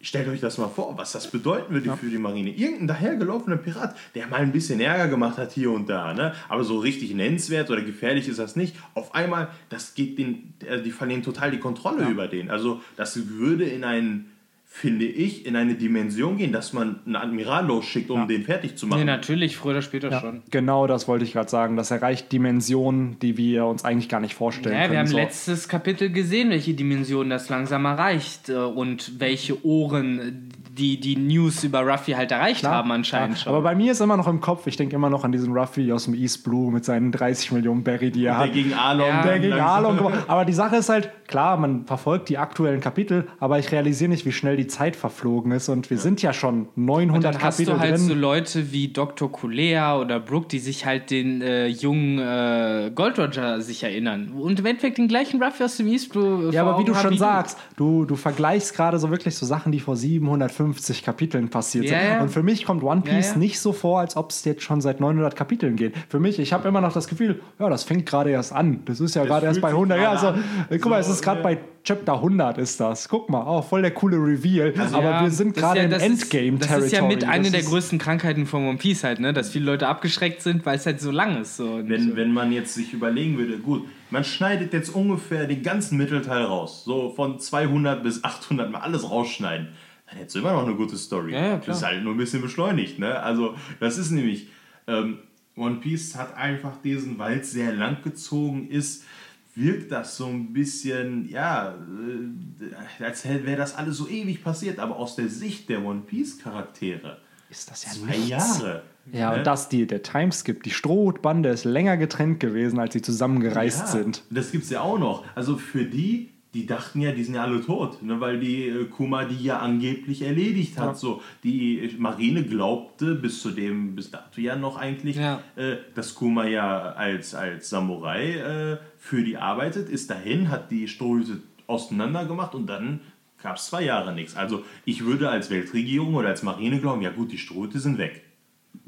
Stellt euch das mal vor, was das bedeuten würde ja. für die Marine. Irgendein dahergelaufener Pirat, der mal ein bisschen Ärger gemacht hat hier und da, ne? aber so richtig nennenswert oder gefährlich ist das nicht. Auf einmal, das geht den, die verlieren total die Kontrolle ja. über den. Also das würde in einen finde ich, in eine Dimension gehen, dass man einen Admiral losschickt, um ja. den fertig zu machen. Nee, natürlich, früher oder später ja, schon. Genau, das wollte ich gerade sagen. Das erreicht Dimensionen, die wir uns eigentlich gar nicht vorstellen ja, können. Wir haben so. letztes Kapitel gesehen, welche Dimensionen das langsam erreicht äh, und welche Ohren die, die News über Ruffy halt erreicht klar, haben anscheinend klar. schon. Aber bei mir ist immer noch im Kopf, ich denke immer noch an diesen Ruffy aus dem East Blue mit seinen 30 Millionen Barry, die er der hat. Gegen Arlong, ja, der gegen Arlong. (laughs) aber die Sache ist halt, klar, man verfolgt die aktuellen Kapitel, aber ich realisiere nicht, wie schnell die Zeit verflogen ist und wir ja. sind ja schon 900 und dann hast du halt drin. so Leute wie Dr. Kulea oder Brooke, die sich halt den äh, jungen äh, Gold Roger sich erinnern und im Endeffekt den gleichen Ruffy aus dem East Blue. Äh, ja, aber wie du schon sagst, du, du vergleichst gerade so wirklich so Sachen, die vor 750 150 Kapiteln passiert yeah, sind. Und für mich kommt One Piece yeah, nicht so vor, als ob es jetzt schon seit 900 Kapiteln geht. Für mich, ich habe immer noch das Gefühl, ja, das fängt gerade erst an. Das ist ja gerade erst bei 100. Ja, also, guck so, mal, es ist gerade bei Chapter 100 ist das. Guck mal, auch oh, voll der coole Reveal. Also, aber ja, wir sind gerade ja, im Endgame-Territory. Das ist ja mit einer der größten Krankheiten von One Piece halt, ne? dass viele Leute abgeschreckt sind, weil es halt so lang ist. So wenn, so. wenn man jetzt sich überlegen würde, gut, man schneidet jetzt ungefähr den ganzen Mittelteil raus. So von 200 bis 800 mal alles rausschneiden dann hättest du immer noch eine gute Story. Ja, ja, das ist halt nur ein bisschen beschleunigt. Ne? Also, das ist nämlich, ähm, One Piece hat einfach diesen, weil es sehr lang gezogen ist, wirkt das so ein bisschen, ja, äh, als wäre das alles so ewig passiert, aber aus der Sicht der One Piece Charaktere ist das ja zwei nichts. Jahre. Ja, ne? und das, die, der Timeskip, die Strohbande ist länger getrennt gewesen, als sie zusammengereist ja, sind. Das gibt es ja auch noch. Also für die, die dachten ja, die sind ja alle tot, ne, weil die äh, Kuma die ja angeblich erledigt hat. Ja. So, die Marine glaubte bis zu dem, bis dato ja noch eigentlich, Ja. äh, dass Kuma ja als, als Samurai äh, für die arbeitet, ist dahin, hat die Strohhüte auseinander gemacht und dann gab es zwei Jahre nichts. Also ich würde als Weltregierung oder als Marine glauben, ja gut, die Strohhüte sind weg.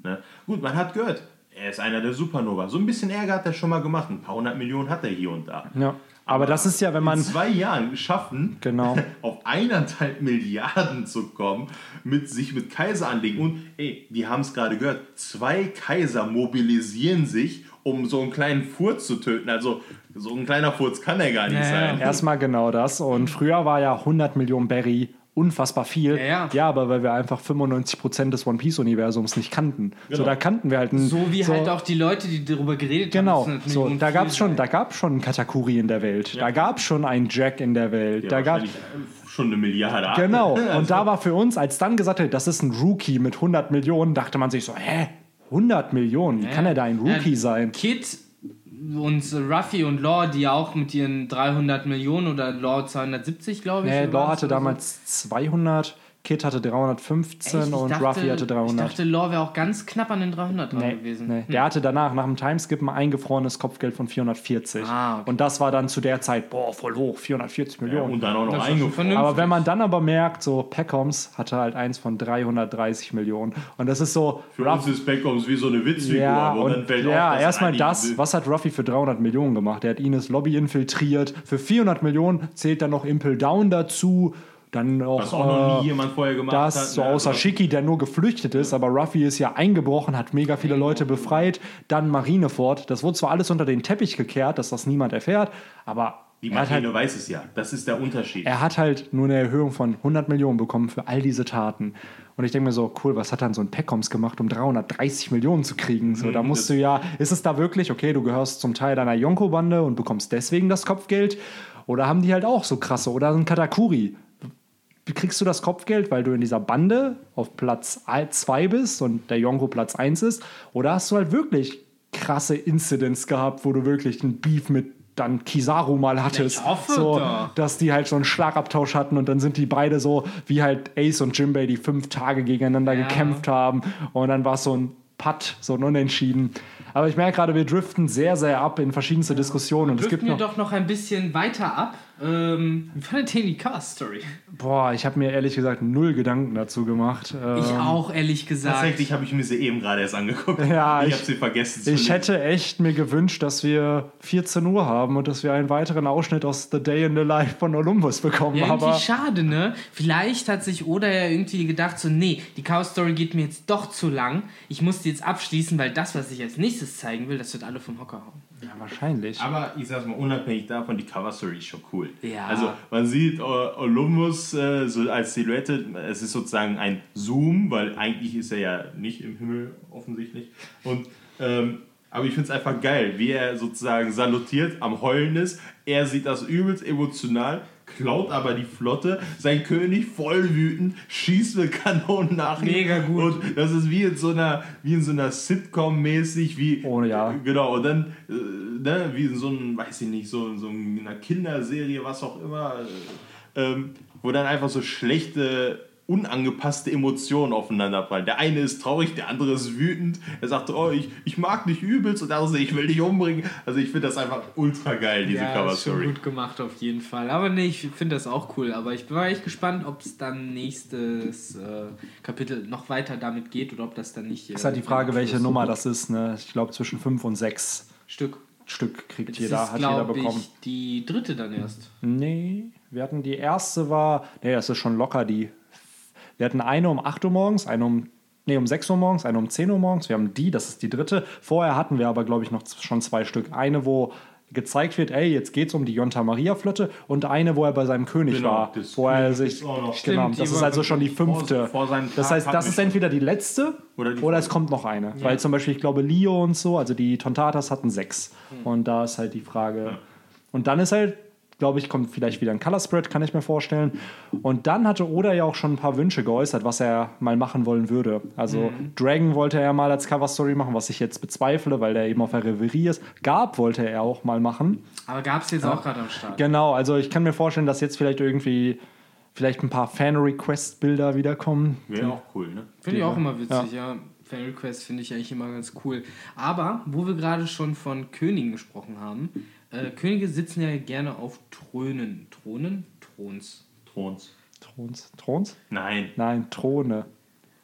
Ne? Gut, man hat gehört, er ist einer der Supernova. So ein bisschen Ärger hat er schon mal gemacht. Ein paar hundert Millionen hat er hier und da. Ja. Aber das ist ja, wenn man. in zwei Jahren schaffen, Genau. (laughs) auf eineinhalb Milliarden zu kommen, mit sich mit Kaiser anlegen. Und ey, wir haben es gerade gehört, zwei Kaiser mobilisieren sich, um so einen kleinen Furz zu töten. Also so ein kleiner Furz kann er gar nicht ja. sein. Erstmal genau das. Und früher war ja 100 Millionen Berry unfassbar viel. Ja, ja. aber weil wir einfach 95% des One Piece-Universums nicht kannten. So, Genau. da kannten wir halt einen. So wie halt auch die Leute, die darüber geredet Genau, haben. es so, da gab es schon, sei. da gab schon einen Katakuri in der Welt, da gab es schon einen Jack in der Welt, Ja, da gab äh, schon eine Milliarde. genau. Also, (laughs) Und da war für uns, als dann gesagt hat, das ist ein Rookie mit 100 Millionen, dachte man sich so, hä, 100 Millionen, wie kann er da ein Rookie Ja, sein? Kid und Ruffy und Law, die ja auch mit ihren 300 Millionen oder Law 270, glaube ich. Nee, Law hatte damals 200, Kid hatte 315 Echt? Und dachte- Ruffy hatte 300. Ich dachte, Law wäre auch ganz knapp an den 300 dran Nee, gewesen. nee. Der hatte danach, nach dem Timeskip, ein eingefrorenes Kopfgeld von 440. Ah, okay. Und das war dann zu der Zeit, boah, voll hoch, 440 ja, Millionen. und dann auch noch eingefroren. aber wenn man dann aber merkt, so Peckoms hatte halt eins von 330 Millionen. Und das ist so, Für uns ist Beckhams wie so eine Witzfigur. ja, aber dann und fällt ja erstmal das, was hat Ruffy für 300 Millionen gemacht? Der hat Ines Lobby infiltriert. Für 400 Millionen zählt dann noch Impel Down dazu. Dann auch, Was auch noch äh, nie jemand vorher gemacht das, hat. so ne? außer Also- Shiki, der nur geflüchtet ist, aber Ruffy ist ja eingebrochen, hat mega viele Leute befreit. Dann Marineford. Das wurde zwar alles unter den Teppich gekehrt, dass das niemand erfährt, aber Die Marine halt, weiß es ja. Das ist der Unterschied. er hat halt nur eine Erhöhung von 100 Millionen bekommen für all diese Taten. Und ich denke mir so, cool, was hat dann so ein Peckoms gemacht, um 330 Millionen zu kriegen? So, da musst das- du ja, ist es da wirklich, okay, du gehörst zum Teil deiner Yonko-Bande und bekommst deswegen das Kopfgeld? Oder haben die halt auch so krasse? Oder ein Katakuri? Kriegst du das Kopfgeld, weil du in dieser Bande auf Platz 2 bist und der Yonko Platz 1 ist? Oder hast du halt wirklich krasse Incidents gehabt, wo du wirklich einen Beef mit dann Kizaru mal hattest? Ich hoffe so, doch. dass die halt so einen Schlagabtausch hatten und dann sind die beide so wie halt Ace und Jimbei, die fünf Tage gegeneinander Ja. gekämpft haben und dann war es so ein Putt, so ein Unentschieden. Aber ich merke gerade, wir driften sehr, sehr ab in verschiedenste Diskussionen und es gibt Driften wir noch, doch noch ein bisschen weiter ab. Ähm, wie fandet ihr die Cover-Story? boah, ich habe mir ehrlich gesagt null Gedanken dazu gemacht. Ich Ähm, auch, ehrlich gesagt. Tatsächlich habe ich mir sie eben gerade erst angeguckt. Ja, ich ich- habe sie vergessen zu Ich hätte echt mir gewünscht, dass wir 14 Uhr haben und dass wir einen weiteren Ausschnitt aus The Day in the Life von Olympus bekommen. Ja, irgendwie aber schade, ne? Vielleicht hat sich Oda ja irgendwie gedacht, so, nee, die Cow-Story geht mir jetzt doch zu lang. Ich muss die jetzt abschließen, weil das, was ich als nächstes zeigen will, das wird alle vom Hocker hauen. ja, wahrscheinlich. Aber ich sag's mal, unabhängig davon, die Cover-Story ist schon cool. Ja. Also man sieht äh, Olympus äh, so als Silhouette, es ist sozusagen ein Zoom, weil eigentlich ist er ja nicht im Himmel offensichtlich. Und ähm, aber ich finde es einfach geil, wie er sozusagen salutiert, am Heulen ist. Er sieht das übelst emotional, klaut aber die Flotte. Sein König voll wütend, schießt mit Kanonen nach ihm. Mega gut. Und das ist wie in so einer, wie in so einer Sitcom-mäßig, wie Oh, ja. Genau, und dann, äh, ne, wie in so einem, weiß ich nicht, so, so in einer Kinderserie, was auch immer, äh, ähm, wo dann einfach so schlechte, unangepasste Emotionen aufeinanderprallen. Der eine ist traurig, der andere ist wütend. Er sagt, oh, ich, ich mag dich übelst und der andere sagt, ich will dich umbringen. Also ich finde das einfach ultra geil, diese ja, Cover ist Story. gut gemacht auf jeden Fall. Aber nee, ich finde das auch cool. Aber ich bin mal echt gespannt, ob es dann nächstes äh, Kapitel noch weiter damit geht oder ob das dann nicht. äh, ist halt die Frage, welche Nummer das ist. Ne? Ich glaube, zwischen 5 und 6 Stück. Stück kriegt Das jeder, ist, hat jeder bekommen. Ich, die dritte dann erst. Nee, wir hatten die erste war, nee, das ist schon locker die. Wir hatten eine um 8 Uhr morgens, eine um, nee, um 6 Uhr morgens, eine um 10 Uhr morgens. Wir haben die, das ist die dritte. Vorher hatten wir aber, glaube ich, noch schon zwei Stück. Eine, wo gezeigt wird, ey, jetzt geht's um die Jonta Maria Flotte und eine, wo er bei seinem König Genau, war, das wo er sich ist auch noch. genau, Stimmt, das ist also schon die vor- fünfte. vor seinem das heißt, das ist entweder die letzte Oder die oder es kommt noch eine, weil zum Beispiel ich glaube Leo und so, also die Tontatas hatten sechs Hm. und da ist halt die Frage und dann ist halt glaube ich, kommt vielleicht wieder ein Color Spread, kann ich mir vorstellen. Und dann hatte Oda ja auch schon ein paar Wünsche geäußert, was er mal machen wollen würde. Also Mhm. Dragon wollte er mal als Cover Story machen, was ich jetzt bezweifle, weil der eben auf der Reverie ist. Gab wollte er auch mal machen. Aber gab es jetzt auch gerade am Start. Genau, also ich kann mir vorstellen, dass jetzt vielleicht irgendwie vielleicht ein paar Fan-Request-Bilder wiederkommen. Wäre auch cool, ne? Finde ich auch immer witzig, ja. Fan Request finde ich eigentlich immer ganz cool. Aber, wo wir gerade schon von Königen gesprochen haben, äh, Könige sitzen ja gerne auf Thronen. Thronen? Throns. Throns. Throns? Throns? Nein, Nein, Throne.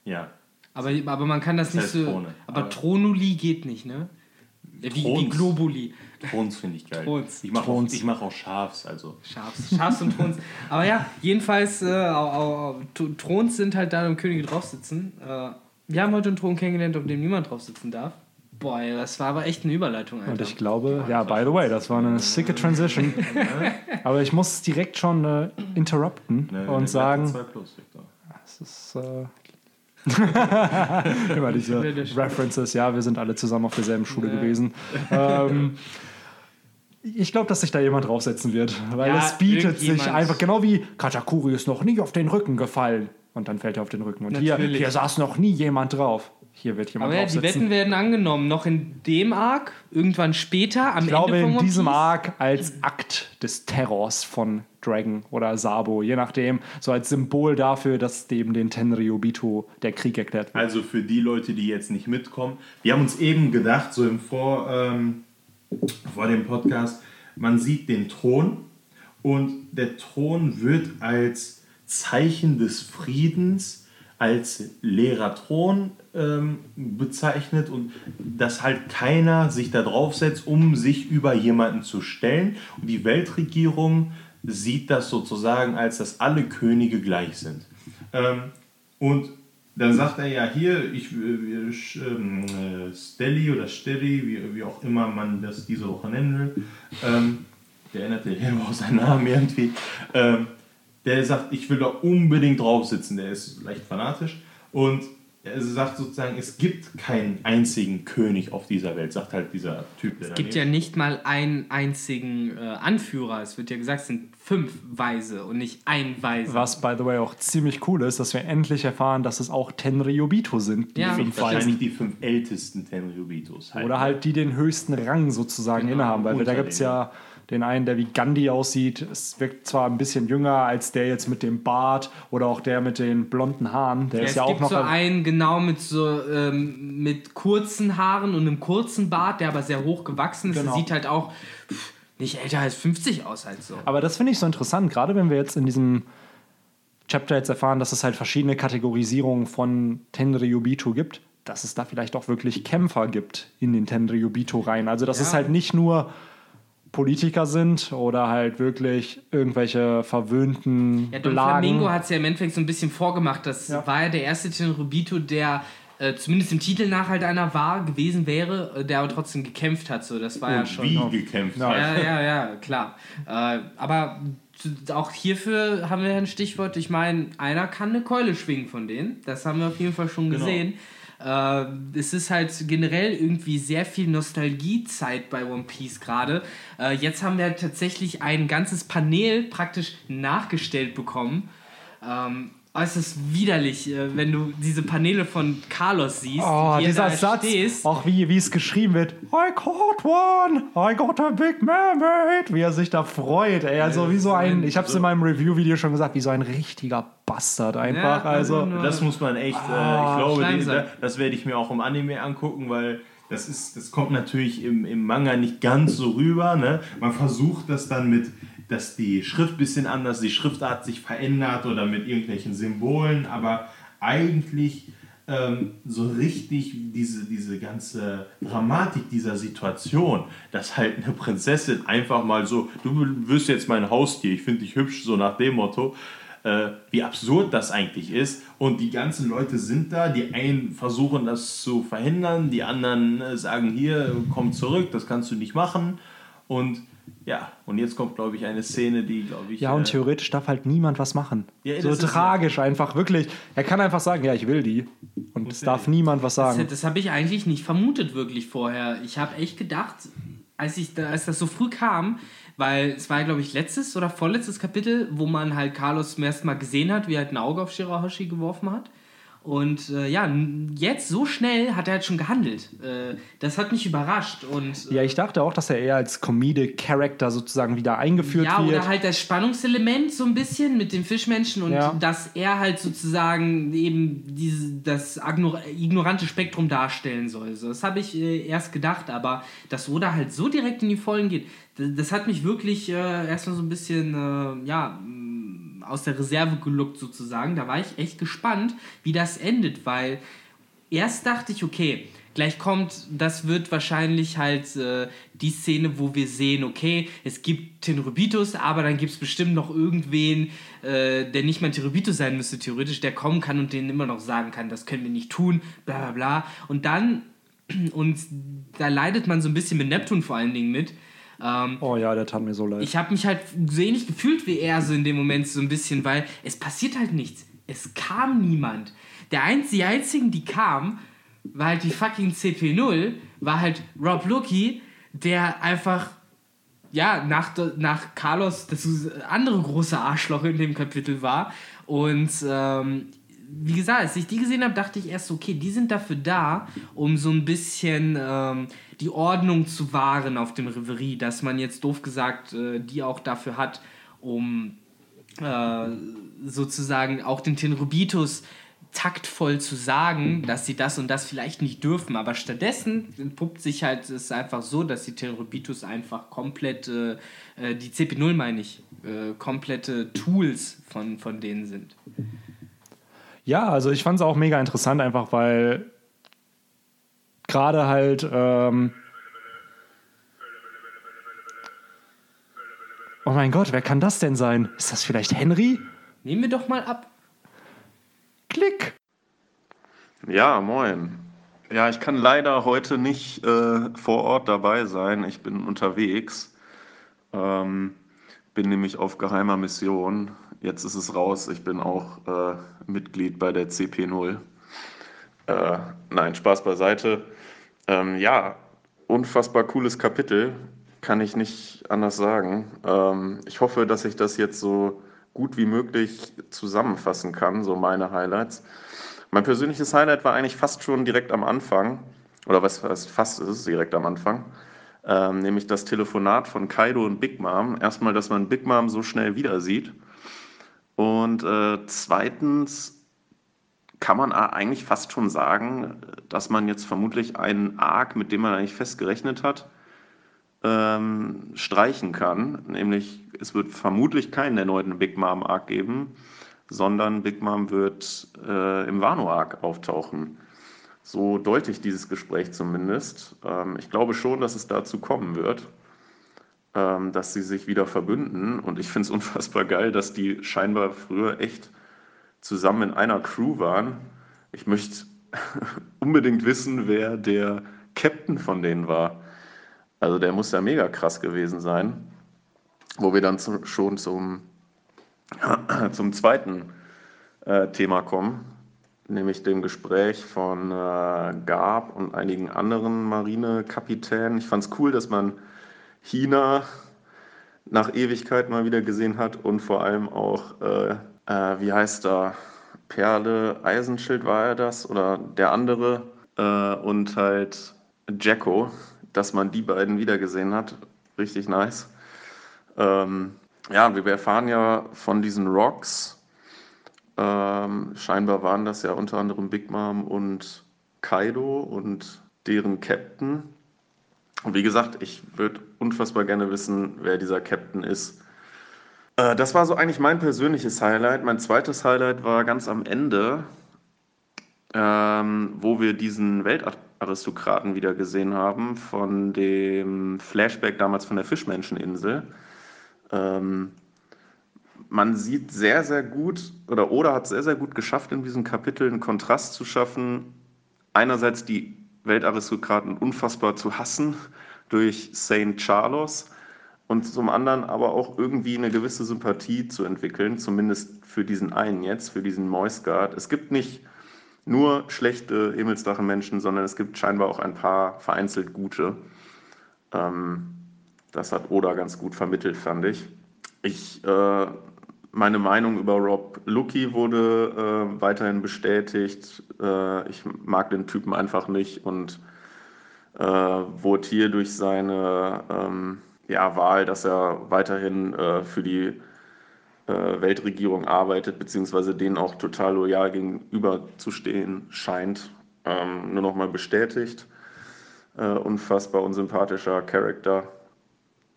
ja. Aber, aber man kann das, Das nicht heißt so. Throne, aber, aber- Tronuli geht nicht, ne? Wie, wie Throns. Globuli. Throns finde ich geil. Throns. Ich mache auch, ich mach auch Schafs, also. Schafs, Schafs und Throns. Aber ja, jedenfalls, äh, au- au- au- T- Throns sind halt da, wo Könige drauf sitzen. Äh, wir haben heute einen Thron kennengelernt, auf dem niemand drauf sitzen darf. Boah, das war aber echt eine Überleitung, Alter. Und ich glaube, ja, by the way, das war eine sicke Transition. (laughs) Aber ich muss direkt schon äh, interrupten Ne, und ne, sagen, 2 plus, es ist äh, (laughs) immer diese References, ja, wir sind alle zusammen auf derselben Schule gewesen. Ähm, ich glaube, dass sich da jemand draufsetzen wird, weil Ja, es bietet sich einfach, genau wie Katakuri ist noch nie auf den Rücken gefallen. Und dann fällt er auf den Rücken. Und hier, hier saß noch nie jemand drauf. Hier wird jemand Aber ja, die. Wetten werden angenommen. Noch in dem Arc, irgendwann später, am Ich glaube, Ende von in diesem. Arc als Akt des Terrors von Dragon oder Sabo, je nachdem, so als Symbol dafür, dass dem den Tenryubito der Krieg erklärt wird. Also für die Leute, die jetzt nicht mitkommen, wir haben uns eben gedacht, so im Vor, ähm, vor dem Podcast, man sieht den Thron und der Thron wird als Zeichen des Friedens, als leerer Thron ähm, bezeichnet und dass halt keiner sich da draufsetzt, um sich über jemanden zu stellen. Und die Weltregierung sieht das sozusagen als, dass alle Könige gleich sind. Ähm, und dann sagt er ja hier, ich, äh, ich, ähm, äh, Stelly oder Stelly, wie, wie auch immer man das diese Woche nennen will, ähm, der erinnert sich auch seinen Namen irgendwie, ähm, der sagt, ich will da unbedingt drauf sitzen, der ist leicht fanatisch und er sagt sozusagen, es gibt keinen einzigen König auf dieser Welt, sagt halt dieser Typ, der Es gibt ja nicht mal einen einzigen äh, Anführer. Es wird ja gesagt, es sind fünf Weise und nicht ein Weise. Was, by the way, auch ziemlich cool ist, dass wir endlich erfahren, dass es auch Tenryubito sind, die Ja. fünf wahrscheinlich Weisen. die fünf ältesten Tenryubitos. Halt. Oder halt die den höchsten Rang sozusagen Genau, innehaben. Weil da gibt es ja den einen, der wie Gandhi aussieht. Es wirkt zwar ein bisschen jünger als der jetzt mit dem Bart oder auch der mit den blonden Haaren. Der ja, ist es ja auch gibt noch. so einen genau mit so ähm, mit kurzen Haaren und einem kurzen Bart, der aber sehr hoch gewachsen ist. Genau. Der sieht halt auch nicht älter als 50 aus halt so. Aber das finde ich so interessant, gerade wenn wir jetzt in diesem Chapter jetzt erfahren, dass es halt verschiedene Kategorisierungen von Tenryubito gibt, dass es da vielleicht auch wirklich Kämpfer gibt in den Tenryubito rein. Also dass Ja. es halt nicht nur Politiker sind oder halt wirklich irgendwelche verwöhnten Ja, Don Blagen. Flamingo hat es ja im Endeffekt so ein bisschen vorgemacht. Das Ja. war ja der erste Tenrubito, der äh, zumindest im Titel nach halt einer war, gewesen wäre, äh, der aber trotzdem gekämpft hat. So, das war ja und schon. wie gekämpft Ja. hat. Ja, ja, ja, klar. Äh, aber auch hierfür haben wir ja ein Stichwort. Ich meine, einer kann eine Keule schwingen von denen. Das haben wir auf jeden Fall schon Genau. Äh, es ist halt generell irgendwie sehr viel Nostalgiezeit bei One Piece gerade. Äh, jetzt haben wir tatsächlich ein ganzes Panel praktisch nachgestellt bekommen. Ähm, äußerst widerlich, äh, wenn du diese Paneele von Carlos siehst. Oh, wie er dieser da Satz, stehst. auch wie, wie es geschrieben wird. I caught one, I got a big mermaid. Wie er sich da freut, ey. Also wie so ein, ich habe es in meinem Review-Video schon gesagt, wie so ein richtiger Bastard einfach. Ja, also, Das muss man echt, äh, Ah, ich glaube, Schleim die, sein. das werde ich mir auch im Anime angucken, weil das ist, das kommt natürlich im, im Manga nicht ganz so rüber. Ne? Man versucht das dann mit, dass die Schrift ein bisschen anders, die Schriftart sich verändert oder mit irgendwelchen Symbolen, aber eigentlich ähm, so richtig diese, diese ganze Dramatik dieser Situation, dass halt eine Prinzessin einfach mal so, du wirst jetzt mein Haustier, ich finde dich hübsch, so nach dem Motto, äh, wie absurd das eigentlich ist. Und die ganzen Leute sind da, die einen versuchen das zu verhindern, die anderen äh, sagen hier, komm zurück, das kannst du nicht machen. Und ja, und jetzt kommt, glaube ich, eine Szene, die, glaube ich. ja, und äh, theoretisch darf halt niemand was machen. Ja, so tragisch einfach, wirklich. Er kann einfach sagen, ja, ich will die. Und es darf niemand was sagen. Das, das habe ich eigentlich nicht vermutet wirklich vorher. Ich habe echt gedacht, als, ich da, als das so früh kam, weil es war, glaube ich, letztes oder vorletztes Kapitel, wo man halt Carlos zum ersten Mal gesehen hat, wie er halt ein Auge auf Shirahoshi geworfen hat. Und äh, ja, jetzt so schnell hat er halt schon gehandelt. Äh, das hat mich überrascht. Und, äh, ja, ich dachte auch, dass er eher als Comedic Character sozusagen wieder eingeführt ja, wird. Ja, oder halt das Spannungselement so ein bisschen mit dem Fischmenschen und ja. dass er halt sozusagen eben diese, das ignorante Spektrum darstellen soll. So, das habe ich äh, erst gedacht, aber dass Oda halt so direkt in die Vollen geht, das, das hat mich wirklich äh, erstmal so ein bisschen, äh, ja aus der Reserve geluckt sozusagen. Da war ich echt gespannt, wie das endet, weil erst dachte ich, okay, gleich kommt, das wird wahrscheinlich halt äh, die Szene, wo wir sehen, okay, es gibt Tenrybitus, aber dann gibt es bestimmt noch irgendwen, äh, der nicht mal Tenrybitus sein müsste, theoretisch, der kommen kann und denen immer noch sagen kann, das können wir nicht tun, bla bla bla. Und dann, (clears throat) und da leidet man so ein bisschen mit Neptun vor allen Dingen mit, ähm, oh ja, der tat mir so leid. Ich habe mich halt so ähnlich gefühlt wie er so in dem Moment so ein bisschen, weil es passiert halt nichts. Es kam niemand. Der einzige, die einzigen, die kamen, war halt die fucking CP0, war halt Rob Lucky, der einfach, ja, nach, nach Carlos das andere große Arschloch in dem Kapitel war. Und ähm, wie gesagt, als ich die gesehen habe, dachte ich erst, okay, die sind dafür da, um so ein bisschen ähm, die Ordnung zu wahren auf dem Reverie, dass man jetzt doof gesagt äh, die auch dafür hat, um äh, sozusagen auch den Tenrubitus taktvoll zu sagen, dass sie das und das vielleicht nicht dürfen, aber stattdessen entpuppt sich halt es einfach so, dass die Tenrubitus einfach komplett, äh, äh die CP0 meine ich, äh, komplette Tools von, von denen sind. Ja, also ich fand es auch mega interessant, einfach weil gerade halt. Ähm oh mein Gott, wer kann das denn sein? Ist das vielleicht Henry? Nehmen wir doch mal ab. Klick. Ja, moin. Ja, ich kann leider heute nicht äh, vor Ort dabei sein. Ich bin unterwegs. Ähm, bin nämlich auf geheimer Mission. Jetzt ist es raus. Ich bin auch äh, Mitglied bei der CP0. Äh, nein, Spaß beiseite. Ähm, ja, unfassbar cooles Kapitel, kann ich nicht anders sagen. Ähm, ich hoffe, dass ich das jetzt so gut wie möglich zusammenfassen kann, so meine Highlights. Mein persönliches Highlight war eigentlich fast schon direkt am Anfang, oder was heißt fast ist es direkt am Anfang, ähm, nämlich das Telefonat von Kaido und Big Mom. Erstmal, dass man Big Mom so schnell wieder sieht. Und äh, zweitens, kann man eigentlich fast schon sagen, dass man jetzt vermutlich einen Arc, mit dem man eigentlich fest gerechnet hat, ähm, streichen kann. Nämlich, es wird vermutlich keinen erneuten Big Mom Arc geben, sondern Big Mom wird äh, im Wano Arc auftauchen. So deute ich dieses Gespräch zumindest. Ähm, ich glaube schon, dass es dazu kommen wird, ähm, dass sie sich wieder verbünden. Und ich finde es (laughs) unfassbar geil, dass die scheinbar früher echt zusammen in einer Crew waren. Ich möchte (laughs) unbedingt wissen, wer der Captain von denen war. Also der muss ja mega krass gewesen sein. Wo wir dann zu, schon zum, (clears throat) zum zweiten äh, Thema kommen, nämlich dem Gespräch von äh, Gab und einigen anderen Marinekapitänen. Ich fand es cool, dass man China nach Ewigkeit mal wieder gesehen hat und vor allem auch äh, äh, wie heißt er? Perle Eisenschild war er das oder der andere äh, und halt Jacko, dass man die beiden wiedergesehen hat. Richtig nice. Ähm, ja, wir erfahren ja von diesen Rocks. Ähm, scheinbar waren das ja unter anderem Big Mom und Kaido und deren Captain. Und wie gesagt, ich würde unfassbar gerne wissen, wer dieser Captain ist. Äh, das war so eigentlich mein persönliches Highlight. Mein zweites Highlight war ganz am Ende, ähm, wo wir diesen Weltaristokraten wieder gesehen haben von dem Flashback damals von der Fischmenscheninsel. Ähm, man sieht sehr, sehr gut, oder Oda hat sehr, sehr gut geschafft, in diesem Kapitel einen Kontrast zu schaffen. Einerseits die Weltaristokraten unfassbar zu hassen durch Saint Charles und zum anderen aber auch irgendwie eine gewisse Sympathie zu entwickeln, zumindest für diesen einen jetzt, für diesen Moisgard. Es gibt nicht nur schlechte Himmelsdrachenmenschen, sondern es gibt scheinbar auch ein paar vereinzelt gute. Ähm, das hat Oda ganz gut vermittelt, fand ich. Ich, äh, meine Meinung über Rob Lucky wurde äh, weiterhin bestätigt. Äh, ich mag den Typen einfach nicht und äh, wurde hier durch seine ähm, ja, Wahl, dass er weiterhin äh, für die äh, Weltregierung arbeitet, beziehungsweise denen auch total loyal gegenüberzustehen scheint, ähm, nur noch mal bestätigt. Äh, unfassbar unsympathischer Charakter.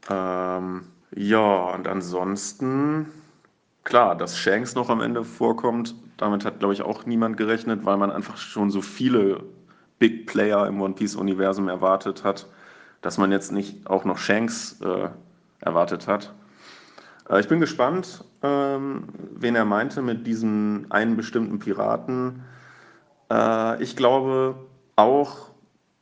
Ähm, ja, und ansonsten, klar, dass Shanks noch am Ende vorkommt, damit hat, glaube ich, auch niemand gerechnet, weil man einfach schon so viele Big Player im One Piece-Universum erwartet hat, dass man jetzt nicht auch noch Shanks äh, erwartet hat. Äh, ich bin gespannt, ähm, wen er meinte mit diesem einen bestimmten Piraten. Äh, ich glaube auch,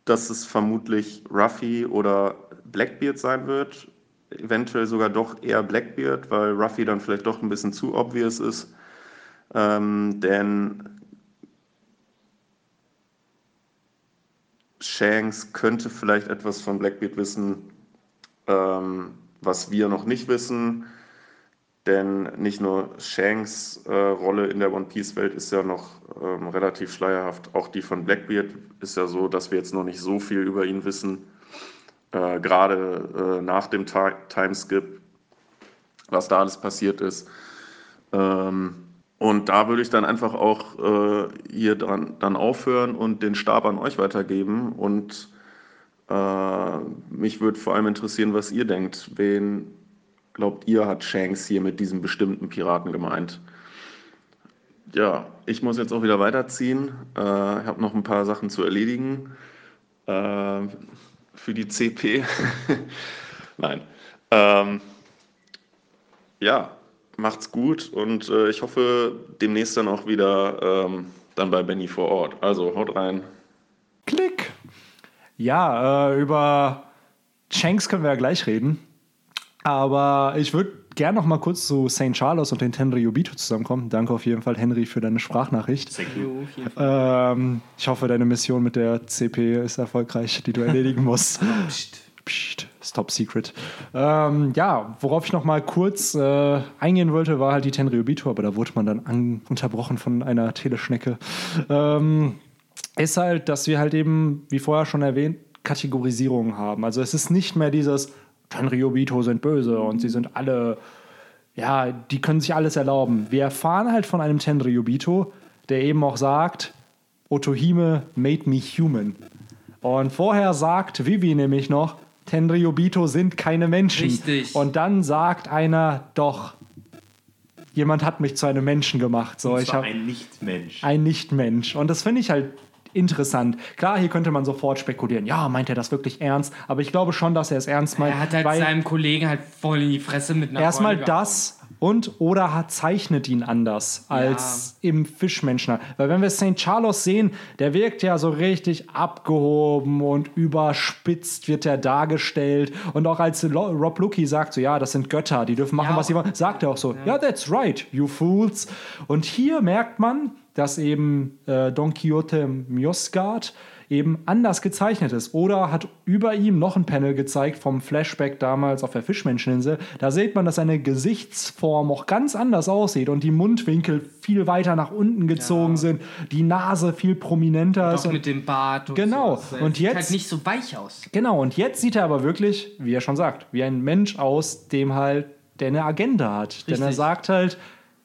dass es vermutlich Ruffy oder Blackbeard sein wird. Eventuell sogar doch eher Blackbeard, weil Ruffy dann vielleicht doch ein bisschen zu obvious ist. Ähm, denn Shanks könnte vielleicht etwas von Blackbeard wissen, ähm, was wir noch nicht wissen. Denn nicht nur Shanks äh, Rolle in der One Piece-Welt ist ja noch ähm, relativ schleierhaft, auch die von Blackbeard ist ja so, dass wir jetzt noch nicht so viel über ihn wissen. Äh, Gerade äh, nach dem Timeskip, was da alles passiert ist. Ähm, und da würde ich dann einfach auch äh, hier dran, dann aufhören und den Stab an euch weitergeben. Und äh, mich würde vor allem interessieren, was ihr denkt. Wen glaubt ihr, hat Shanks hier mit diesem bestimmten Piraten gemeint? Ja, ich muss jetzt auch wieder weiterziehen. Äh, ich habe noch ein paar Sachen zu erledigen äh, für die CP. (laughs) Nein. Ähm, ja, macht's gut und äh, ich hoffe demnächst dann auch wieder ähm, dann bei Benny vor Ort. Also haut rein. Klick. Ja, äh, über Shanks können wir ja gleich reden. Aber ich würde gerne noch mal kurz zu St. Charles und den Tenryubito zusammenkommen. Danke auf jeden Fall, Henry, für deine Sprachnachricht. Ähm, ich hoffe, deine Mission mit der CP ist erfolgreich, die du erledigen musst. Psst. Psst, ist top secret. Ähm, ja, worauf ich noch mal kurz äh, eingehen wollte, war halt die Tenryubito, aber da wurde man dann an, unterbrochen von einer Teleschnecke. Ähm, ist halt, dass wir halt eben, wie vorher schon erwähnt, Kategorisierungen haben. Also es ist nicht mehr dieses Tenryubito sind böse und sie sind alle, ja, die können sich alles erlauben. Wir erfahren halt von einem Tenryubito, der eben auch sagt, Otohime made me human. Und vorher sagt Vivi nämlich noch, Tenryubito sind keine Menschen. Richtig. Und dann sagt einer, doch, jemand hat mich zu einem Menschen gemacht. So, Und ich zwar hab, ein Nichtmensch. ein Nichtmensch. Und das finde ich halt interessant. Klar, hier könnte man sofort spekulieren, ja, meint er das wirklich ernst? Aber ich glaube schon, dass er es ernst meint. Er hat halt weil seinem Kollegen halt voll in die Fresse mit einer erstmal das und oder hat zeichnet ihn anders als im Fischmenschen. Weil wenn wir St. Charles sehen, der wirkt ja so richtig abgehoben und überspitzt wird er dargestellt. Und auch als Rob Lucky sagt so, ja, das sind Götter, die dürfen machen, Ja, was sie wollen, sagt er auch so, ja, that's right, you fools. Und hier merkt man, dass eben äh, Don Quixote Miosgard eben anders gezeichnet ist. Oder hat über ihm noch ein Panel gezeigt vom Flashback damals auf der Fischmenscheninsel. Da sieht man, dass seine Gesichtsform auch ganz anders aussieht und die Mundwinkel viel weiter nach unten gezogen Ja. sind, die Nase viel prominenter ist. Auch und- mit dem Bart. Und Genau. sowas. Und Sieht jetzt- halt nicht so weich aus. Genau, und jetzt sieht er aber wirklich, wie er schon sagt, wie ein Mensch aus, dem halt, der eine Agenda hat. Denn er Richtig. sagt halt,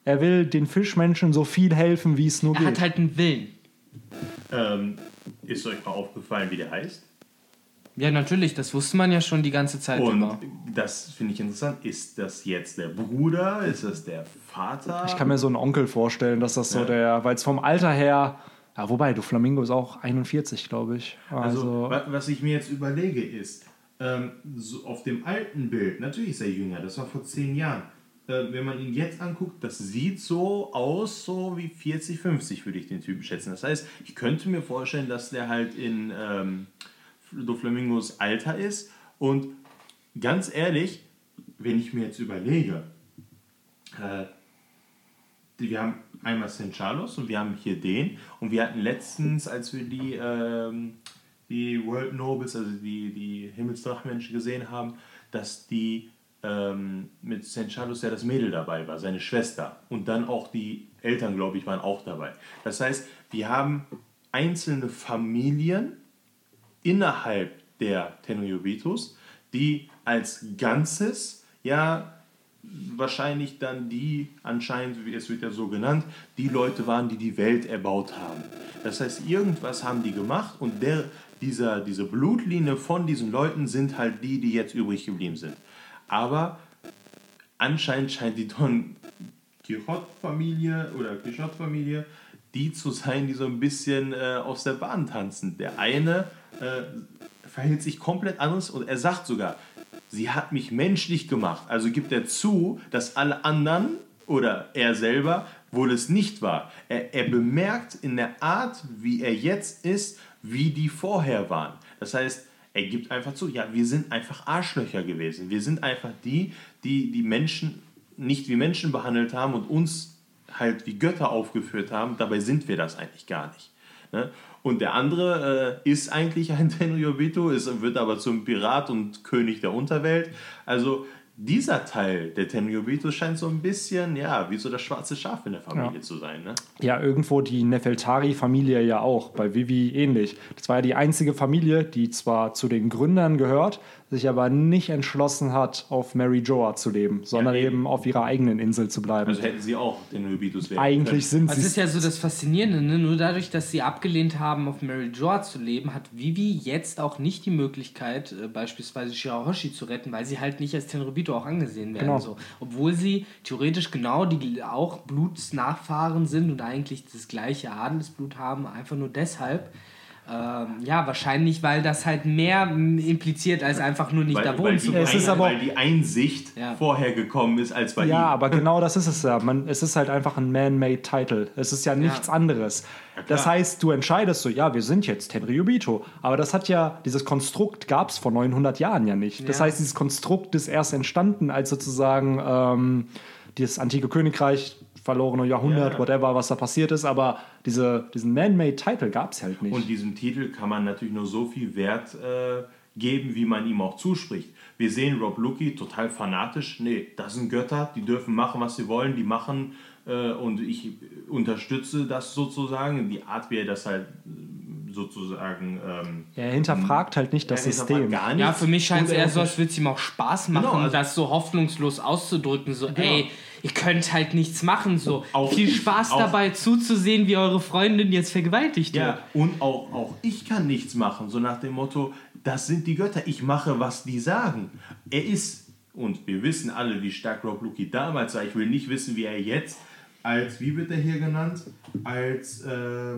er will den Fischmenschen so viel helfen, wie es nur Er geht. hat halt einen Willen. Ähm, ist euch mal aufgefallen, wie der heißt? Ja, natürlich, das wusste man ja schon die ganze Zeit Und über. das finde ich interessant. Ist das jetzt der Bruder? Ist das der Vater? Ich kann mir so einen Onkel vorstellen, dass das so Ja. der, weil es vom Alter her, ja, wobei, du Flamingo ist auch 41, glaube ich. Also, Also, wa- was ich mir jetzt überlege, ist, ähm, so auf dem alten Bild, natürlich ist er jünger, das war vor zehn Jahren. Äh, wenn man ihn jetzt anguckt, das sieht so aus, so wie 40, 50 würde ich den Typen schätzen. Das heißt, ich könnte mir vorstellen, dass der halt in ähm, Doflamingos Alter ist. Und ganz ehrlich, wenn ich mir jetzt überlege, äh, wir haben einmal St. Charles und wir haben hier den. Und wir hatten letztens, als wir die, ähm, die World Nobles, also die, die Himmelsdrachmenschen gesehen haben, dass die ähm, mit St. Charles ja das Mädel dabei war, seine Schwester. Und dann auch die Eltern, glaube ich, waren auch dabei. Das heißt, wir haben einzelne Familien innerhalb der Tenryobitos, die als Ganzes ja wahrscheinlich dann die, anscheinend, es wird ja so genannt, die Leute waren, die die Welt erbaut haben. Das heißt, irgendwas haben die gemacht und der, dieser, diese Blutlinie von diesen Leuten sind halt die, die jetzt übrig geblieben sind. Aber anscheinend scheint die Don Quixote-Familie oder Quixote-Familie die zu sein, die so ein bisschen äh, aus der Bahn tanzen. Der eine äh, verhält sich komplett anders und er sagt sogar, sie hat mich menschlich gemacht. Also gibt er zu, dass alle anderen oder er selber wohl es nicht war. Er, er bemerkt in der Art, wie er jetzt ist, wie die vorher waren. Das heißt, er gibt einfach zu, ja, wir sind einfach Arschlöcher gewesen. Wir sind einfach die, die die Menschen nicht wie Menschen behandelt haben und uns halt wie Götter aufgeführt haben. Dabei sind wir das eigentlich gar nicht. Ne? Und der andere äh, ist eigentlich ein (laughs) Tenryobito, wird aber zum Pirat und König der Unterwelt. Also dieser Teil der Tenryobito scheint so ein bisschen, ja, wie so das schwarze Schaf in der Familie Ja. zu sein. Ne? Ja, irgendwo die Nefeltari-Familie ja auch, bei Vivi ähnlich. Das war ja die einzige Familie, die zwar zu den Gründern gehört, sich aber nicht entschlossen hat, auf Mary Joa zu leben, sondern eben. eben auf ihrer eigenen Insel zu bleiben. Also hätten sie auch Tenryobitos werden Eigentlich sind Das sie. ist ja so das Faszinierende, ne? nur dadurch, dass sie abgelehnt haben, auf Mary Joa zu leben, hat Vivi jetzt auch nicht die Möglichkeit, äh, beispielsweise Shirahoshi zu retten, weil sie halt nicht als Tenryubito auch angesehen werden. Genau. So. Obwohl sie theoretisch genau die auch Blutsnachfahren sind und eigentlich das gleiche Adelsblut haben, einfach nur deshalb. Ähm, ja, wahrscheinlich, weil das halt mehr impliziert, als einfach nur nicht weil, da wohnen die zu Es Ein, ist aber- weil die Einsicht Ja. vorher gekommen ist als bei Ja, ihm. aber genau das ist es ja. Man, es ist halt einfach ein man-made Title. Es ist ja nichts anderes. das heißt, du entscheidest so, ja, wir sind jetzt Tenryubito. Aber das hat ja, dieses Konstrukt gab es vor 900 Jahren ja nicht. Das Ja. heißt, dieses Konstrukt ist erst entstanden, als sozusagen ähm, dieses antike Königreich, verlorene Jahrhundert, Ja. whatever, was da passiert ist. Aber diese, diesen man-made Title gab es halt nicht. Und diesem Titel kann man natürlich nur so viel Wert äh, geben, wie man ihm auch zuspricht. Wir sehen Rob Lucky total fanatisch. Nee, das sind Götter, die dürfen machen, was sie wollen, die machen äh, und ich unterstütze das sozusagen. Die Art, wie er das halt äh, sozusagen. Ähm, er hinterfragt halt nicht das System. Gar Ja, nichts. für mich scheint es er eher so, als würde es ihm auch Spaß machen, Genau, also- das so hoffnungslos auszudrücken. So, ey, ihr könnt halt nichts machen. So, Auch viel ich- Spaß auch- dabei zuzusehen, wie eure Freundin jetzt vergewaltigt Ja, wird. und auch, auch ich kann nichts machen, so nach dem Motto, das sind die Götter, ich mache, was die sagen. Er ist, und wir wissen alle, wie stark Rob Lucky damals war, ich will nicht wissen, wie er jetzt, als, wie wird er hier genannt? Als äh,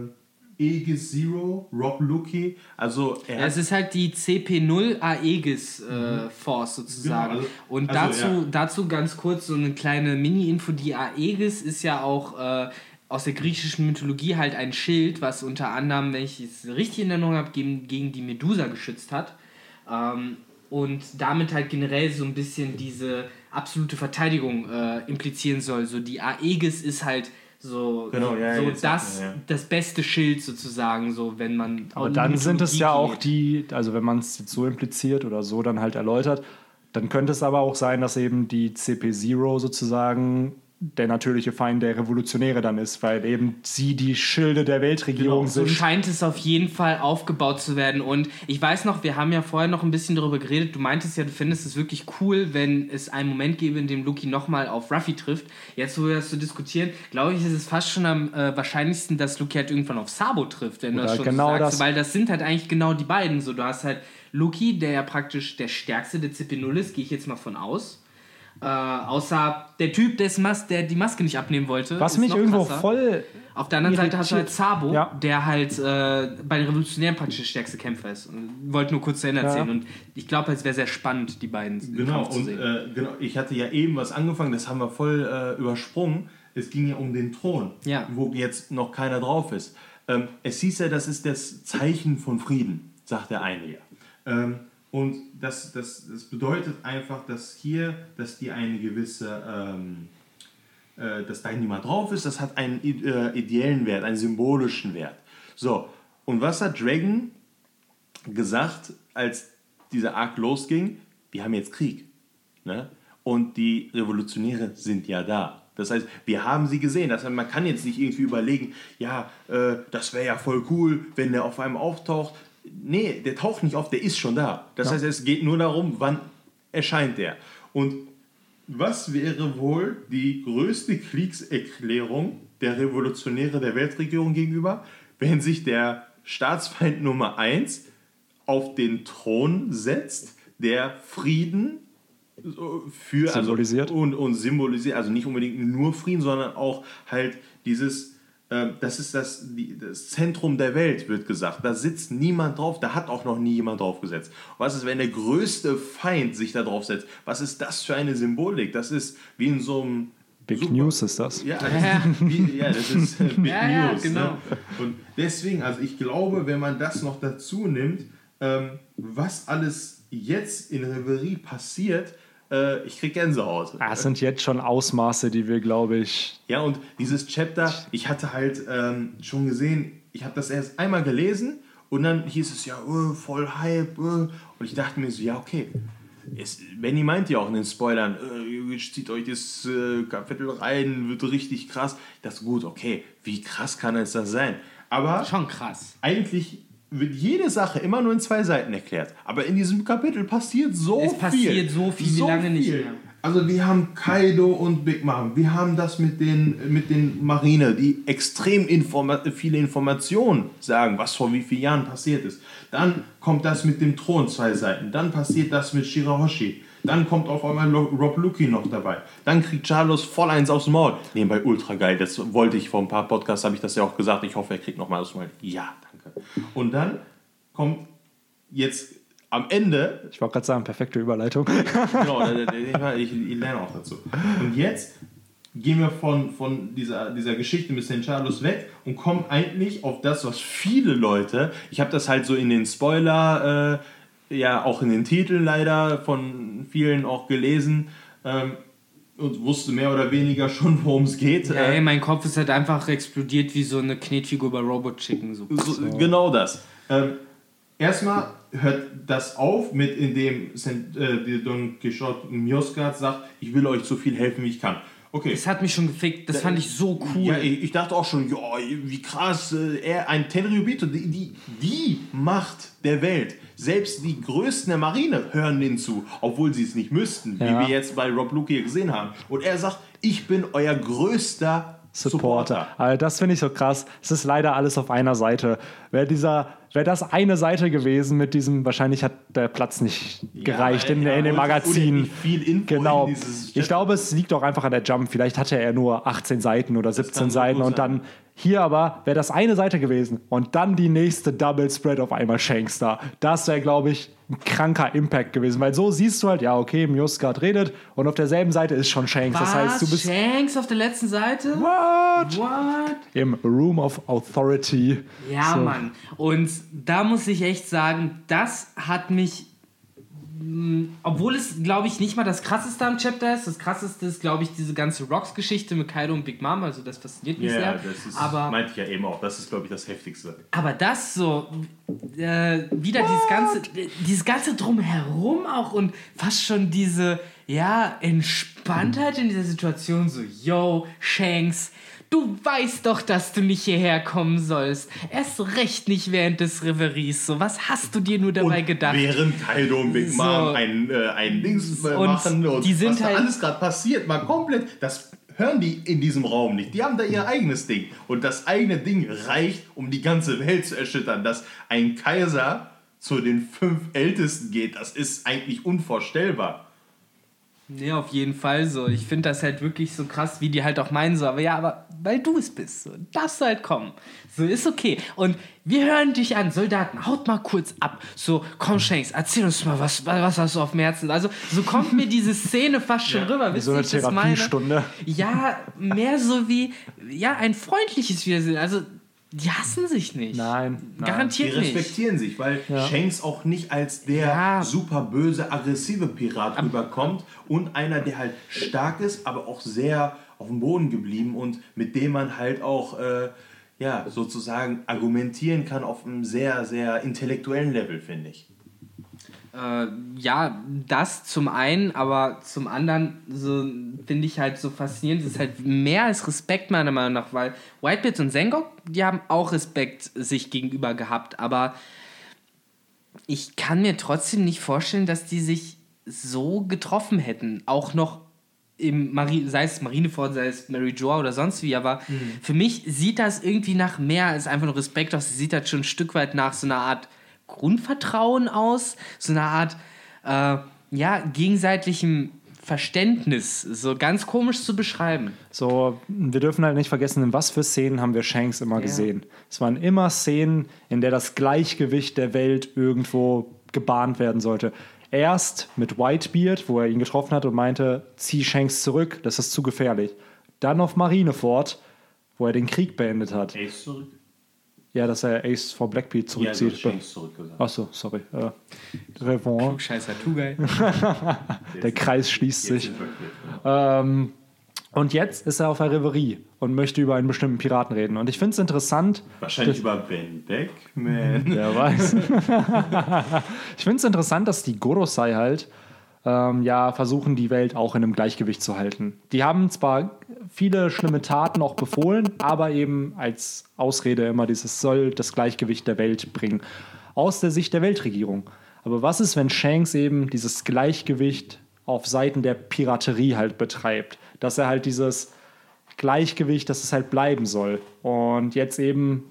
Aegis Zero, Rob Lucky, also er Ja, es ist halt die CP0 Aegis äh, Force sozusagen. Genau, also- und also, dazu, ja. dazu ganz kurz so eine kleine Mini-Info. Die Aegis ist ja auch äh, aus der griechischen Mythologie halt ein Schild, was unter anderem, wenn ich es richtig in Erinnerung habe, gegen, gegen die Medusa geschützt hat. Ähm, und damit halt generell so ein bisschen diese absolute Verteidigung äh, implizieren soll. So die Aegis ist halt so, Genau, ja, so das, ja. das beste Schild sozusagen, so wenn man Aber dann sind es ja auch die, also wenn man es jetzt so impliziert oder so dann halt erläutert, dann könnte es aber auch sein, dass eben die CP0 sozusagen der natürliche Feind der Revolutionäre dann ist, weil eben sie die Schilde der Weltregierung Genau, So sind. scheint es auf jeden Fall aufgebaut zu werden. Und ich weiß noch, wir haben ja vorher noch ein bisschen darüber geredet. Du meintest ja, du findest es wirklich cool, wenn es einen Moment gäbe, in dem Luki nochmal auf Ruffy trifft. Jetzt, wo wir das so diskutieren, glaube ich, ist es fast schon am äh, wahrscheinlichsten, dass Luki halt irgendwann auf Sabo trifft, wenn du das Oder schon genau so sagst. das. Weil das sind halt eigentlich genau die beiden. So, du hast halt Luki, der ja praktisch der stärkste der CP0 ist, gehe ich jetzt mal von aus. Äh, außer der Typ, des Mas der die Maske nicht abnehmen wollte. Was mich irgendwo krasser. voll Auf der anderen Seite hast du halt irritiert. Sabo, Ja. der halt äh, bei den Revolutionären praktisch der stärkste Kämpfer ist. Und wollte nur kurz zu Ende Ja. erzählen. Und ich glaube, es wäre sehr spannend, die beiden Genau, Kampf zu und sehen. äh, genau, ich hatte ja eben was angefangen, das haben wir voll äh, übersprungen. Es ging ja um den Thron, Ja. wo jetzt noch keiner drauf ist. Ähm, es hieß ja, das ist das Zeichen von Frieden, sagt der eine ja. Ähm, und das, das, das bedeutet einfach, dass hier, dass die eine gewisse, ähm, äh, dass da niemand drauf ist, das hat einen äh, ideellen Wert, einen symbolischen Wert. So, und was hat Dragon gesagt, als dieser Arc losging? wir haben jetzt Krieg. Ne? Und die Revolutionäre sind ja da. Das heißt, wir haben sie gesehen. Das heißt, man kann jetzt nicht irgendwie überlegen, ja, äh, das wäre ja voll cool, wenn der auf einmal auftaucht. Nee, der taucht nicht auf, der ist schon da. Das ja. heißt, es geht nur darum, wann erscheint der. Und was wäre wohl die größte Kriegserklärung der Revolutionäre der Weltregierung gegenüber, wenn sich der Staatsfeind Nummer 1 auf den Thron setzt, der Frieden für also symbolisiert also, und, und symbolisiert, also nicht unbedingt nur Frieden, sondern auch halt dieses, das ist das, das Zentrum der Welt, wird gesagt. Da sitzt niemand drauf, da hat auch noch nie jemand drauf gesetzt. Was ist, wenn der größte Feind sich da drauf setzt? Was ist das für eine Symbolik? Das ist wie in so einem Big Super. News ist das. Ja, wie, ja das ist äh, Big (laughs) ja, News. Ja, ne? genau. Ne? Und deswegen, also ich glaube, wenn man das noch dazu nimmt, ähm, was alles jetzt in Reverie passiert, äh, ich kriege Gänsehaut. Ah, es sind jetzt schon Ausmaße, die wir, glaube ich. Ja, und dieses Chapter, ich hatte halt ähm, schon gesehen, ich habe das erst einmal gelesen und dann hieß es ja, oh, voll Hype. Oh. Und ich dachte mir so, ja, okay. Es, Benny meint ja auch in den Spoilern, äh, zieht euch das äh, Kapitel rein, wird richtig krass. Ich dachte, gut, okay, wie krass kann es das sein? Aber schon krass. Eigentlich wird jede Sache immer nur in zwei Seiten erklärt. Aber in diesem Kapitel passiert so es viel. Es passiert so viel, so wie lange viel. nicht mehr. Also wir haben Kaido und Big Mom. Wir haben das mit den, mit den Marine, die extrem informa viele Informationen sagen, was vor wie vielen Jahren passiert ist. Dann kommt das mit dem Thron, zwei Seiten. Dann passiert das mit Shirahoshi. Dann kommt auf einmal Rob Lucky noch dabei. Dann kriegt Charlos voll eins aufs Maul. Nebenbei ultra geil. Das wollte ich vor ein paar Podcasts, habe ich das ja auch gesagt. Ich hoffe, er kriegt noch mal aufs Maul. Ja, und dann kommt jetzt am Ende. Ich wollte gerade sagen, perfekte Überleitung. (laughs) genau, ich, ich, lerne auch dazu. Und jetzt gehen wir von, von dieser, dieser Geschichte mit St. Charles weg und kommen eigentlich auf das, was viele Leute, ich habe das halt so in den Spoiler, äh, ja auch in den Titeln leider von vielen auch gelesen, ähm, und wusste mehr oder weniger schon, worum es geht. Ja, ey, mein Kopf ist halt einfach explodiert wie so eine Knetfigur bei Robot Chicken. So. so genau das. Ähm, erstmal hört das auf mit, indem äh, Don Quixote Mioscat sagt, ich will euch so viel helfen, wie ich kann. Okay. Das hat mich schon gefickt, das da, fand ich so cool. Ja, ich, ich dachte auch schon, ja, wie krass, äh, er, ein Tenryubito, die, die, die Macht der Welt selbst die Größten der Marine hören den zu, obwohl sie es nicht müssten, ja. wie wir jetzt bei Rob Luke hier gesehen haben. Und er sagt, ich bin euer größter Supporter. Also das finde ich so krass. Es ist leider alles auf einer Seite. Wäre dieser, wäre das eine Seite gewesen mit diesem, wahrscheinlich hat der Platz nicht gereicht ja, in, ja, in dem Magazin. Viel Info genau. ich glaube, es liegt auch einfach an der Jump. Vielleicht hatte er nur 18 Seiten oder 17 Seiten und dann hier aber wäre das eine Seite gewesen und dann die nächste Double Spread auf einmal Shanks da. Das wäre, glaube ich, ein kranker Impact gewesen, weil so siehst du halt, ja, okay, Mjosgard redet und auf derselben Seite ist schon Shanks. Was? Das heißt, du bist. Shanks auf der letzten Seite? What? What? Im Room of Authority. Ja, so. Mann. Und da muss ich echt sagen, das hat mich obwohl es, glaube ich, nicht mal das krasseste am Chapter ist. Das krasseste ist, glaube ich, diese ganze Rocks-Geschichte mit Kaido und Big Mom. Also das fasziniert mich yeah, sehr. Das ist, aber, meinte ich ja eben auch. Das ist, glaube ich, das Heftigste. Aber das so, äh, wieder dieses ganze, dieses ganze Drumherum auch und fast schon diese, ja, Entspanntheit in dieser Situation. So, yo, Shanks, Du weißt doch, dass du nicht hierher kommen sollst. Erst recht nicht während des Reveries. So, was hast du dir nur dabei und gedacht? Während Kaido und Big so. Mom ein, äh, ein Dings äh, und machen und die sind was halt da alles gerade passiert, mal komplett. Das hören die in diesem Raum nicht. Die haben da ihr eigenes Ding. Und das eigene Ding reicht, um die ganze Welt zu erschüttern. Dass ein Kaiser zu den fünf Ältesten geht, das ist eigentlich unvorstellbar. Nee, auf jeden Fall so. Ich finde das halt wirklich so krass, wie die halt auch meinen so. Aber ja, aber weil du es bist, so, darfst du halt kommen. So, ist okay. Und wir hören dich an, Soldaten, haut mal kurz ab. So, komm Shanks, erzähl uns mal, was, was hast du auf dem Herzen? Also, so kommt mir diese Szene fast schon ja, rüber. Wisst so eine Therapiestunde. Ja, mehr so wie, ja, ein freundliches Wiedersehen. Also, die hassen sich nicht. Nein. nein. Garantiert nicht. Die respektieren nicht. sich, weil ja. Shanks auch nicht als der ja. super böse, aggressive Pirat Ab rüberkommt und einer, der halt stark ist, aber auch sehr auf dem Boden geblieben und mit dem man halt auch äh, ja, sozusagen argumentieren kann auf einem sehr, sehr intellektuellen Level, finde ich. Äh, ja, das zum einen, aber zum anderen so finde ich halt so faszinierend. Das ist halt mehr als Respekt meiner Meinung nach, weil Whitebeard und Zengok, die haben auch Respekt sich gegenüber gehabt, aber ich kann mir trotzdem nicht vorstellen, dass die sich so getroffen hätten. Auch noch im Mari sei es Marineford, sei es Mary Joa oder sonst wie, aber mhm. für mich sieht das irgendwie nach mehr als einfach nur Respekt aus. Sie sieht das schon ein Stück weit nach so einer Art Grundvertrauen aus, so eine Art äh, ja, gegenseitigem Verständnis, so ganz komisch zu beschreiben. So, wir dürfen halt nicht vergessen, in was für Szenen haben wir Shanks immer ja. gesehen. Es waren immer Szenen, in der das Gleichgewicht der Welt irgendwo gebahnt werden sollte. Erst mit Whitebeard, wo er ihn getroffen hat und meinte, zieh Shanks zurück, das ist zu gefährlich. Dann auf Marineford, wo er den Krieg beendet hat. Ace zurück? Ja, dass er Ace vor Blackbeard zurückzieht. Ja, zurückgesagt. Achso, sorry. Äh, Revon. Scheißer Tugay. Der Kreis schließt sich. Ähm, und jetzt ist er auf der Reverie und möchte über einen bestimmten Piraten reden. Und ich finde es interessant. Wahrscheinlich über Ben Beckman. Wer weiß. (laughs) (laughs) ich finde es interessant, dass die Gorosei halt ähm, ja versuchen, die Welt auch in einem Gleichgewicht zu halten. Die haben zwar viele schlimme Taten auch befohlen, aber eben als Ausrede immer dieses soll das Gleichgewicht der Welt bringen. Aus der Sicht der Weltregierung. Aber was ist, wenn Shanks eben dieses Gleichgewicht auf Seiten der Piraterie halt betreibt? Dass er halt dieses Gleichgewicht, dass es halt bleiben soll. Und jetzt eben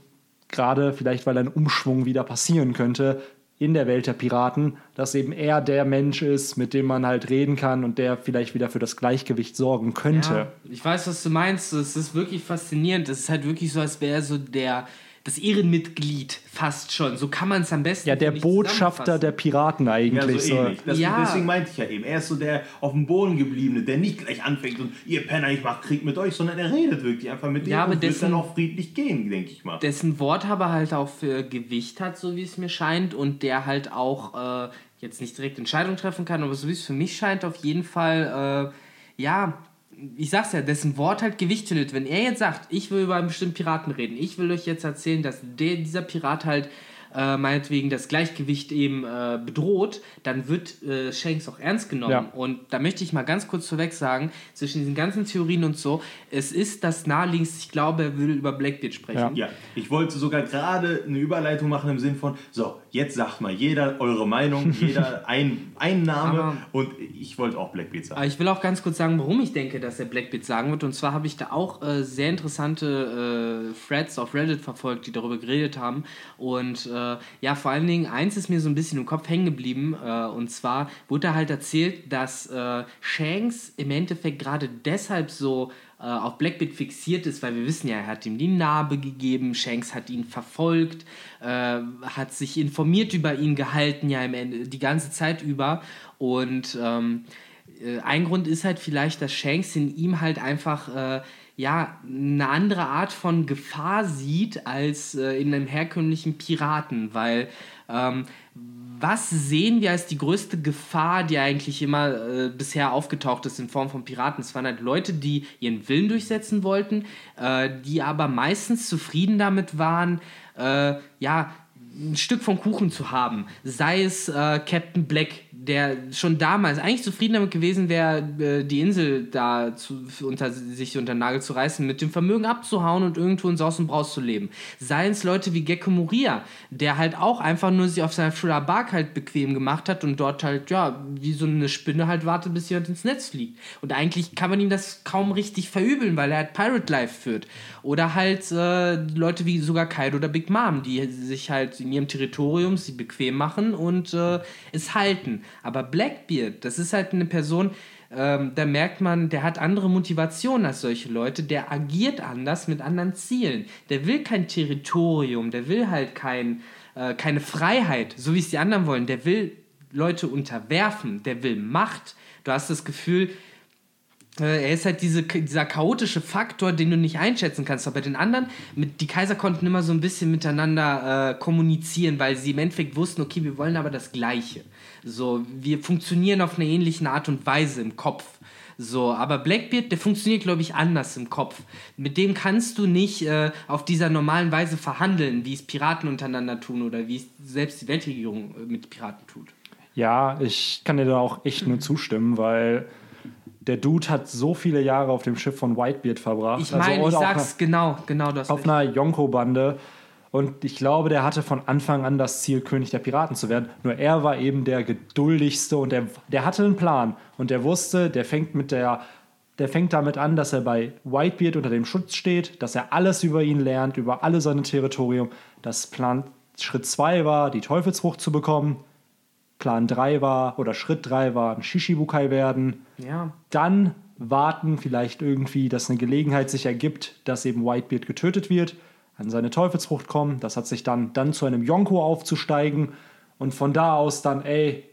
gerade vielleicht, weil ein Umschwung wieder passieren könnte, in der Welt der Piraten, dass eben er der Mensch ist, mit dem man halt reden kann und der vielleicht wieder für das Gleichgewicht sorgen könnte. Ja, ich weiß, was du meinst. Es ist wirklich faszinierend. Es ist halt wirklich so, als wäre so der das Ehrenmitglied fast schon. So kann man es am besten. Ja, der Botschafter der Piraten eigentlich. Ja, so ähnlich. Das, ja. Deswegen meinte ich ja eben, er ist so der auf dem Boden gebliebene, der nicht gleich anfängt und ihr Penner, ich mach Krieg mit euch, sondern er redet wirklich einfach mit ja, und dessen, wird dann auch friedlich gehen, denke ich mal. Dessen Wort aber halt auch für Gewicht hat, so wie es mir scheint, und der halt auch äh, jetzt nicht direkt Entscheidungen treffen kann, aber so wie es für mich scheint, auf jeden Fall, äh, ja, ich sag's ja, dessen Wort halt Gewicht findet. Wenn er jetzt sagt, ich will über einen bestimmten Piraten reden, ich will euch jetzt erzählen, dass der, dieser Pirat halt äh, meinetwegen das Gleichgewicht eben äh, bedroht, dann wird äh, Shanks auch ernst genommen. Ja. Und da möchte ich mal ganz kurz vorweg sagen, zwischen diesen ganzen Theorien und so, es ist das naheliegendste, ich glaube, er will über Blackbeard sprechen. Ja, ja. ich wollte sogar gerade eine Überleitung machen im Sinn von, so, jetzt sagt mal jeder eure Meinung, (laughs) jeder ein, ein Name aber, und ich wollte auch Blackbeard sagen. Ich will auch ganz kurz sagen, warum ich denke, dass er Blackbeard sagen wird. Und zwar habe ich da auch äh, sehr interessante äh, Threads auf Reddit verfolgt, die darüber geredet haben. Und äh, ja, vor allen Dingen, eins ist mir so ein bisschen im Kopf hängen geblieben. Äh, und zwar wurde da halt erzählt, dass äh, Shanks im Endeffekt gerade deshalb so auf Blackbeard fixiert ist, weil wir wissen ja, er hat ihm die Narbe gegeben, Shanks hat ihn verfolgt, äh, hat sich informiert über ihn gehalten, ja, im Ende, die ganze Zeit über. Und ähm, äh, ein Grund ist halt vielleicht, dass Shanks in ihm halt einfach ja, eine andere Art von Gefahr sieht als äh, in einem herkömmlichen Piraten, weil ähm, was sehen wir als die größte Gefahr, die eigentlich immer äh, bisher aufgetaucht ist in Form von Piraten? Es waren halt Leute, die ihren Willen durchsetzen wollten, äh, die aber meistens zufrieden damit waren, äh, ja, ein Stück vom Kuchen zu haben. Sei es äh, Captain Black, der schon damals eigentlich zufrieden damit gewesen wäre, äh, die Insel da zu, unter sich unter den Nagel zu reißen, mit dem Vermögen abzuhauen und irgendwo in Saus und Braus zu leben. Seien es Leute wie Gecko Moria, der halt auch einfach nur sich auf seiner Thriller Bark halt bequem gemacht hat und dort halt, ja, wie so eine Spinne halt wartet, bis jemand ins Netz fliegt. Und eigentlich kann man ihm das kaum richtig verübeln, weil er halt Pirate Life führt. Oder halt äh, Leute wie sogar Kaido oder Big Mom, die sich halt in ihrem Territorium sie bequem machen und äh, es halten. Aber Blackbeard, das ist halt eine Person, ähm, da merkt man, der hat andere Motivationen als solche Leute, der agiert anders mit anderen Zielen. Der will kein Territorium, der will halt kein, äh, keine Freiheit, so wie es die anderen wollen. Der will Leute unterwerfen, der will Macht. Du hast das Gefühl, äh, er ist halt diese, dieser chaotische Faktor, den du nicht einschätzen kannst. Aber bei den anderen, mit, die Kaiser konnten immer so ein bisschen miteinander äh, kommunizieren, weil sie im Endeffekt wussten, okay, wir wollen aber das Gleiche. So, wir funktionieren auf eine ähnliche Art und Weise im Kopf. So, aber Blackbeard, der funktioniert, glaube ich, anders im Kopf. Mit dem kannst du nicht äh, auf dieser normalen Weise verhandeln, wie es Piraten untereinander tun oder wie es selbst die Weltregierung äh, mit Piraten tut. Ja, ich kann dir da auch echt nur zustimmen, weil der Dude hat so viele Jahre auf dem Schiff von Whitebeard verbracht. Ich meine, also, ich sag's genau, genau das. Auf einer Yonko-Bande. Und ich glaube, der hatte von Anfang an das Ziel, König der Piraten zu werden. Nur er war eben der geduldigste und der, der hatte einen Plan. Und der wusste, der fängt mit der, der fängt damit an, dass er bei Whitebeard unter dem Schutz steht, dass er alles über ihn lernt, über alle seine Territorium. Das Plan Schritt 2 war, die Teufelsfrucht zu bekommen. Plan 3 war, oder Schritt 3 war, ein Shishibukai werden. Ja. Dann warten, vielleicht irgendwie, dass eine Gelegenheit sich ergibt, dass eben Whitebeard getötet wird, an seine Teufelsfrucht kommen. Das hat sich dann, dann zu einem Yonko aufzusteigen und von da aus dann, ey,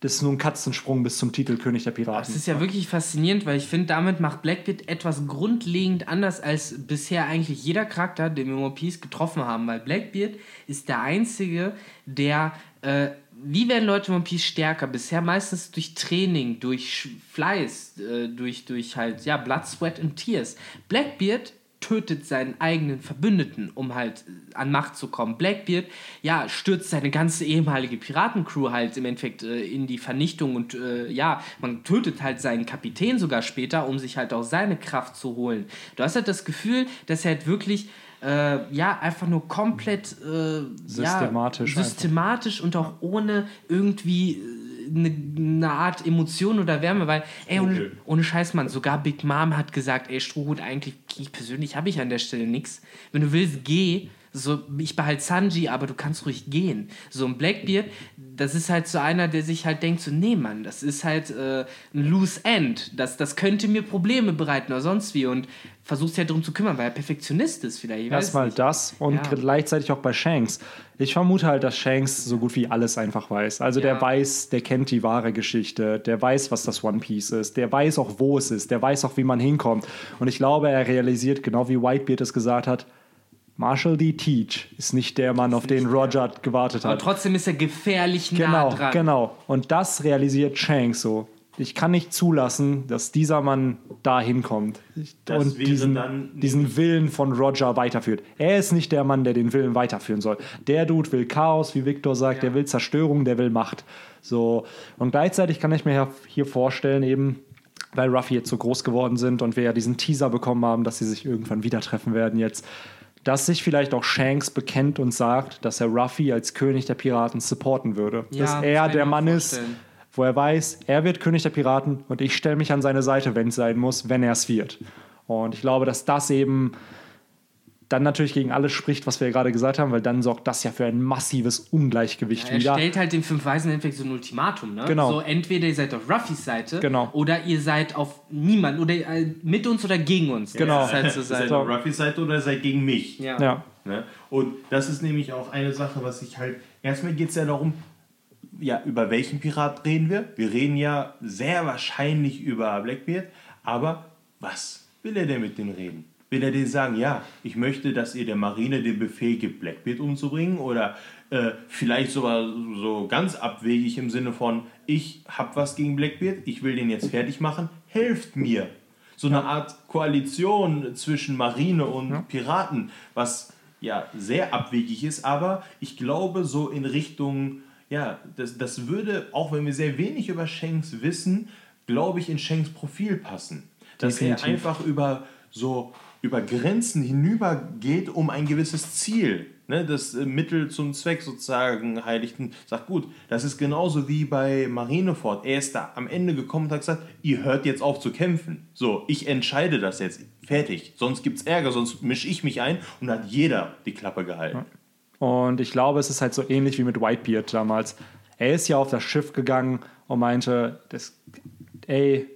das ist nur ein Katzensprung bis zum Titel König der Piraten. Das ist ja wirklich faszinierend, weil ich finde, damit macht Blackbeard etwas grundlegend anders als bisher eigentlich jeder Charakter, den wir in One getroffen haben. Weil Blackbeard ist der Einzige, der äh, wie werden Leute in One Piece stärker? Bisher meistens durch Training, durch Fleiß, äh, durch, durch halt, ja, Blood, Sweat und Tears. Blackbeard tötet seinen eigenen Verbündeten, um halt an Macht zu kommen. Blackbeard, ja, stürzt seine ganze ehemalige Piratencrew halt im Endeffekt äh, in die Vernichtung und äh, ja, man tötet halt seinen Kapitän sogar später, um sich halt auch seine Kraft zu holen. Du hast halt das Gefühl, dass er halt wirklich äh, ja, einfach nur komplett äh, systematisch, ja, systematisch und auch ohne irgendwie eine, eine, Art Emotion oder Wärme, weil, ey, ohne, okay. ohne Scheiß, Mann, sogar Big Mom hat gesagt, ey, Strohhut, eigentlich, ich persönlich habe ich an der Stelle nichts. Wenn du willst, geh. So, ich behalte Sanji, aber du kannst ruhig gehen. So ein Blackbeard, das ist halt so einer, der sich halt denkt, so, nee, Mann, das ist halt äh, ein Loose End. Das, das könnte mir Probleme bereiten oder sonst wie. Und versucht sich halt darum zu kümmern, weil er Perfektionist ist vielleicht. Erstmal das und ja. gleichzeitig auch bei Shanks. Ich vermute halt, dass Shanks so gut wie alles einfach weiß. Also ja. der weiß, der kennt die wahre Geschichte, der weiß, was das One Piece ist, der weiß auch, wo es ist, der weiß auch, wie man hinkommt. Und ich glaube, er realisiert, genau wie Whitebeard es gesagt hat, Marshall D. Teach ist nicht der Mann, auf den Roger gewartet hat. Aber trotzdem ist er gefährlich genau, nah dran. Genau, und das realisiert Shanks so. Ich kann nicht zulassen, dass dieser Mann da hinkommt und diesen, diesen Willen von Roger weiterführt. Er ist nicht der Mann, der den Willen weiterführen soll. Der Dude will Chaos, wie Victor sagt, ja. der will Zerstörung, der will Macht. So. Und gleichzeitig kann ich mir hier vorstellen, eben, weil Ruffy jetzt so groß geworden sind und wir ja diesen Teaser bekommen haben, dass sie sich irgendwann wieder treffen werden jetzt, dass sich vielleicht auch Shanks bekennt und sagt, dass er Ruffy als König der Piraten supporten würde. Ja, dass er der Mann ist, wo er weiß, er wird König der Piraten und ich stelle mich an seine Seite, wenn es sein muss, wenn er es wird. Und ich glaube, dass das eben dann natürlich gegen alles spricht, was wir gerade gesagt haben, weil dann sorgt das ja für ein massives Ungleichgewicht ja, er wieder. Er stellt halt den fünf Weisen Endeffekt so ein Ultimatum, ne? Genau. So entweder ihr seid auf Ruffys Seite genau. oder ihr seid auf niemand oder äh, mit uns oder gegen uns. Genau. Das halt so seid ihr auf Ruffys Seite oder seid gegen mich. Ja. ja. Ne? Und das ist nämlich auch eine Sache, was ich halt. Erstmal geht es ja darum, ja, über welchen Pirat reden wir? Wir reden ja sehr wahrscheinlich über Blackbeard, aber was will er denn mit denen reden? Will er denen sagen, ja, ich möchte, dass ihr der Marine den Befehl gibt, Blackbeard umzubringen? Oder äh, vielleicht sogar so ganz abwegig im Sinne von, ich habe was gegen Blackbeard, ich will den jetzt fertig machen, helft mir. So eine Art Koalition zwischen Marine und. Piraten, was ja sehr abwegig ist, aber ich glaube so in Richtung, ja, das, das würde, auch wenn wir sehr wenig über Shanks wissen, glaube ich, in Shanks Profil passen. Dass Definitiv. er einfach über so über Grenzen hinübergeht, um ein gewisses Ziel, ne, das äh, Mittel zum Zweck sozusagen heiligten, sagt gut, das ist genauso wie bei Marineford. Er ist da am Ende gekommen und hat gesagt, ihr hört jetzt auf zu kämpfen. So, ich entscheide das jetzt. Fertig. Sonst gibt es Ärger, sonst mische ich mich ein und hat jeder die Klappe gehalten. Und ich glaube, es ist halt so ähnlich wie mit Whitebeard damals. Er ist ja auf das Schiff gegangen und meinte, das, ey,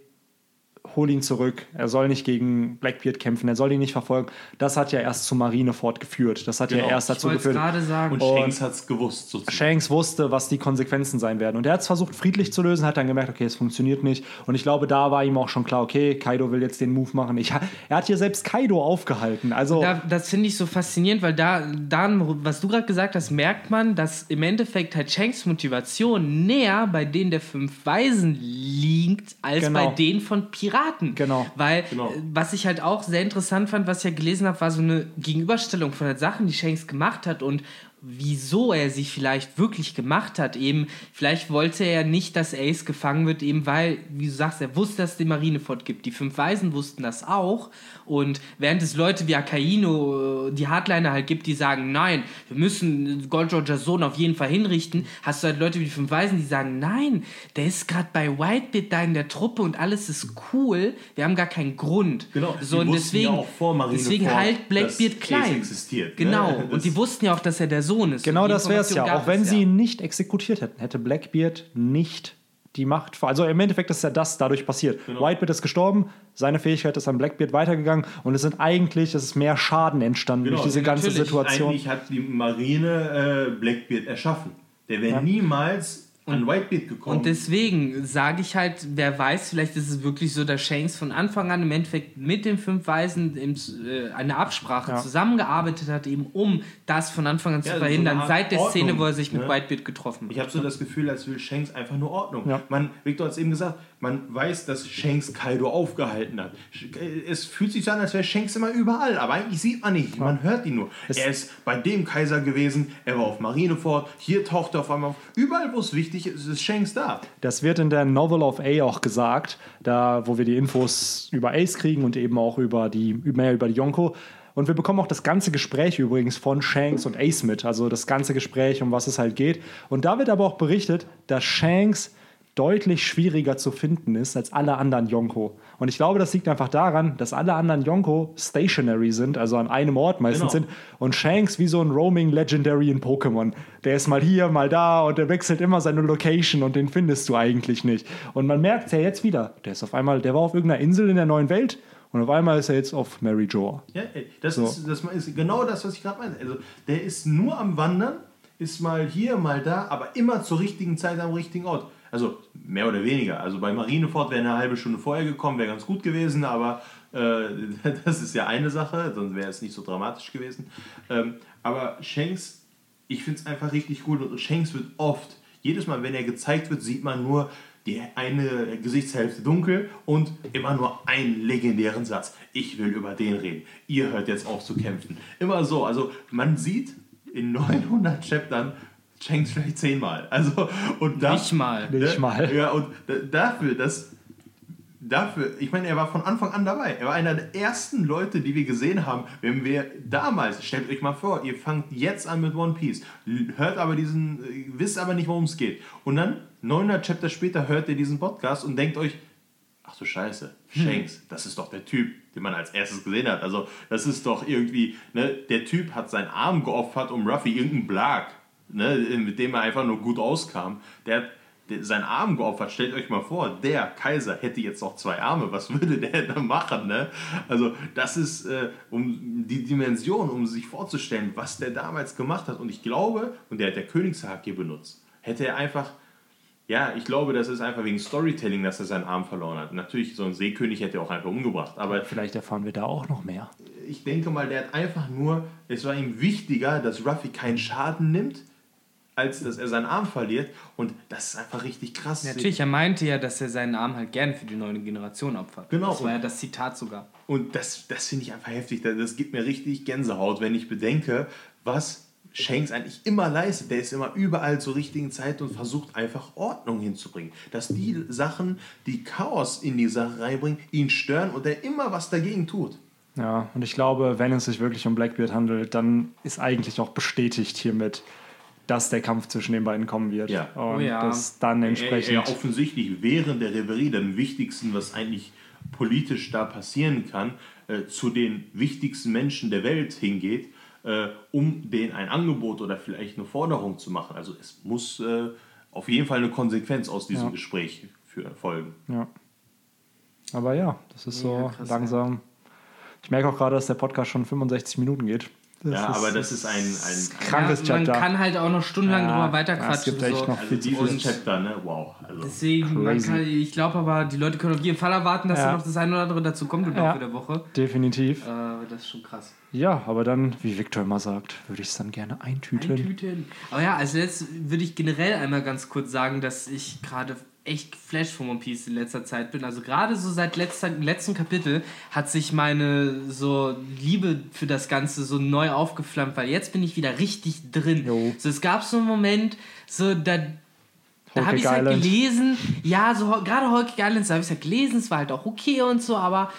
hol ihn zurück. Er soll nicht gegen Blackbeard kämpfen, er soll ihn nicht verfolgen. Das hat ja erst zu Marineford geführt. Das hat genau. ja erst dazu geführt. Sagen. Und Shanks hat es gewusst. Sozusagen. Shanks wusste, was die Konsequenzen sein werden. Und er hat es versucht, friedlich zu lösen, hat dann gemerkt, okay, es funktioniert nicht. Und ich glaube, da war ihm auch schon klar, okay, Kaido will jetzt den Move machen. Ich, er hat hier selbst Kaido aufgehalten. Also da, das finde ich so faszinierend, weil da, dann, was du gerade gesagt hast, merkt man, dass im Endeffekt halt Shanks Motivation näher bei denen der fünf Weisen liegt, als genau. bei denen von Piraten. Piraten. Genau. Weil, genau. Äh, was ich halt auch sehr interessant fand, was ich ja gelesen habe, war so eine Gegenüberstellung von den Sachen, die Shanks gemacht hat und wieso er sich vielleicht wirklich gemacht hat. Eben, vielleicht wollte er nicht, dass Ace gefangen wird, eben weil, wie du sagst, er wusste, dass es den Marineford gibt. Die fünf Weisen wussten das auch. Und während es Leute wie Akaino, äh, die Hardliner halt gibt, die sagen, nein, wir müssen Gold Rogers Sohn auf jeden Fall hinrichten, hast du halt Leute wie die fünf Weisen, die sagen, nein, der ist gerade bei Whitebeard da in der Truppe und alles ist cool. Wir haben gar keinen Grund. Genau, so, und wussten ja deswegen, auch vor Marineford, deswegen halt Blackbeard dass Ace klein. existiert, ne? Genau. Das- und die wussten ja auch, dass er der Sohn ist. Genau das wäre es ja. Auch wenn sie ja. ihn nicht exekutiert hätten, hätte Blackbeard nicht die Macht. Also im Endeffekt ist ja das dadurch passiert. Whitebeard ist gestorben, seine Fähigkeit ist an Blackbeard weitergegangen und es sind eigentlich, es ist mehr Schaden entstanden Genau, durch diese ganze natürlich. Situation. Eigentlich hat die Marine äh, Blackbeard erschaffen. Der wäre niemals an Whitebeard gekommen. Und deswegen sage ich halt, wer weiß, vielleicht ist es wirklich so, dass Shanks von Anfang an im Endeffekt mit den fünf Weisen im, äh, eine Absprache Ja. zusammengearbeitet hat, eben um das von Anfang an zu Ja, so verhindern, Art seit der Szene, Ordnung, wo er sich mit ne? Whitebeard getroffen Ich hat. habe so das Gefühl, als will Shanks einfach nur Ordnung. Ja. Man, Victor hat es eben gesagt, man weiß, dass Shanks Kaido aufgehalten hat. Es fühlt sich so an, als wäre Shanks immer überall, aber eigentlich sieht man nicht, man hört ihn nur. er ist bei dem Kaiser gewesen, er war auf Marineford, hier taucht er auf einmal auf. Überall, wo es wichtig ist, ist Shanks da. Das wird in der Novel of A auch gesagt, da wo wir die Infos über Ace kriegen und eben auch über die mehr über die Yonko. Und wir bekommen auch das ganze Gespräch übrigens von Shanks und Ace mit, also das ganze Gespräch, um was es halt geht. Und da wird aber auch berichtet, dass Shanks deutlich schwieriger zu finden ist als alle anderen Yonko. Und ich glaube, das liegt einfach daran, dass alle anderen Yonko stationary sind, also an einem Ort meistens Genau. sind. Und Shanks wie so ein Roaming Legendary in Pokémon. Der ist mal hier, mal da und der wechselt immer seine Location und den findest du eigentlich nicht. Und man merkt es ja jetzt wieder. Der ist auf einmal, der war auf irgendeiner Insel in der neuen Welt und auf einmal ist er jetzt auf Mary Joa. Ja, das, So. ist, das ist genau das, was ich gerade meinte. Also, der ist nur am Wandern, ist mal hier, mal da, aber immer zur richtigen Zeit am richtigen Ort. Also mehr oder weniger. Also bei Marineford wäre eine halbe Stunde vorher gekommen, wäre ganz gut gewesen, aber äh, (laughs) das ist ja eine Sache, sonst wäre es nicht so dramatisch gewesen. Ähm, aber Shanks, ich finde es einfach richtig gut und Shanks wird oft, jedes Mal, wenn er gezeigt wird, sieht man nur die eine Gesichtshälfte dunkel und immer nur einen legendären Satz. Ich will über den reden. Ihr hört jetzt auf zu kämpfen. Immer so. Also man sieht in 900 Chaptern Shanks vielleicht zehnmal. Also und da, Nicht mal. Nicht mal. Ja und da- dafür, dass dafür, ich meine, er war von Anfang an dabei. Er war einer der ersten Leute, die wir gesehen haben, wenn wir damals, stellt euch mal vor, ihr fangt jetzt an mit One Piece, hört aber diesen, äh, wisst aber nicht, worum es geht. Und dann, 900 Chapter später, hört ihr diesen Podcast und denkt euch, ach du Scheiße, Shanks, das ist doch der Typ, den man als erstes gesehen hat. Also, das ist doch irgendwie, ne, der Typ hat seinen Arm geopfert, um Ruffy irgendeinen Blag, ne, mit dem er einfach nur gut auskam. Der hat seinen Arm geopfert. Stellt euch mal vor, der Kaiser hätte jetzt noch zwei Arme. Was würde der da machen? Ne? Also, das ist äh, um die Dimension, um sich vorzustellen, was der damals gemacht hat. Und ich glaube, und der hat der Königshake benutzt, hätte er einfach ja, ich glaube, das ist einfach wegen Storytelling, dass er seinen Arm verloren hat. Natürlich, so ein Seekönig hätte er auch einfach umgebracht. Aber Vielleicht erfahren wir da auch noch mehr. ich denke mal, der hat einfach nur, es war ihm wichtiger, dass Ruffy keinen Schaden nimmt, als dass er seinen Arm verliert. Und das ist einfach richtig krass. Natürlich, er meinte ja, dass er seinen Arm halt gerne für die neue Generation opfert. Genau. Das war ja das Zitat sogar. Und das, das finde ich einfach heftig. Das- Das gibt mir richtig Gänsehaut, wenn ich bedenke, was Shanks eigentlich immer leistet. Der ist immer überall zur richtigen Zeit und versucht einfach Ordnung hinzubringen. Dass die Sachen, die Chaos in die Sache reinbringen, ihn stören und er immer was dagegen tut. Ja, und ich glaube, wenn es sich wirklich um Blackbeard handelt, dann ist eigentlich auch bestätigt hiermit, dass der Kampf zwischen den beiden kommen wird. Ja. Und Oh ja. dass dann entsprechend. Ja, offensichtlich während der Reverie dem Wichtigsten, was eigentlich politisch da passieren kann, äh, zu den wichtigsten Menschen der Welt hingeht, äh, um denen ein Angebot oder vielleicht eine Forderung zu machen. Also es muss äh, auf jeden Fall eine Konsequenz aus diesem Ja. Gespräch für, folgen. Ja. Aber ja, das ist so krass, langsam. Ich merke auch gerade, dass der Podcast schon 65 Minuten geht. Das ja, aber das ist ein, ein krankes ja, man Chapter. kann halt auch noch stundenlang Ja, drüber es weiterquatschen. gibt echt so. noch also Tiefe. Chapter, ne? Wow. Also, Deswegen, man kann, ich glaube aber, die Leute können auf jeden Fall erwarten, dass Ja. da noch das eine oder andere dazu kommt im Ja. Laufe der Woche. Definitiv. Äh, das ist schon krass. Ja, aber dann, wie Victor immer sagt, würde ich es dann gerne eintüten. Eintüten. Aber ja, als letztes würde ich generell einmal ganz kurz sagen, dass ich gerade echt geflasht von One Piece in letzter Zeit bin. Also gerade so seit letzter, letzten Kapitel hat sich meine so Liebe für das Ganze so neu aufgeflammt, weil jetzt bin ich wieder richtig drin. Jo. So, es gab so einen Moment, so da, da habe ich halt Island. gelesen, ja, so gerade Hulk Islands, da habe ich halt gelesen, es war halt auch okay und so, aber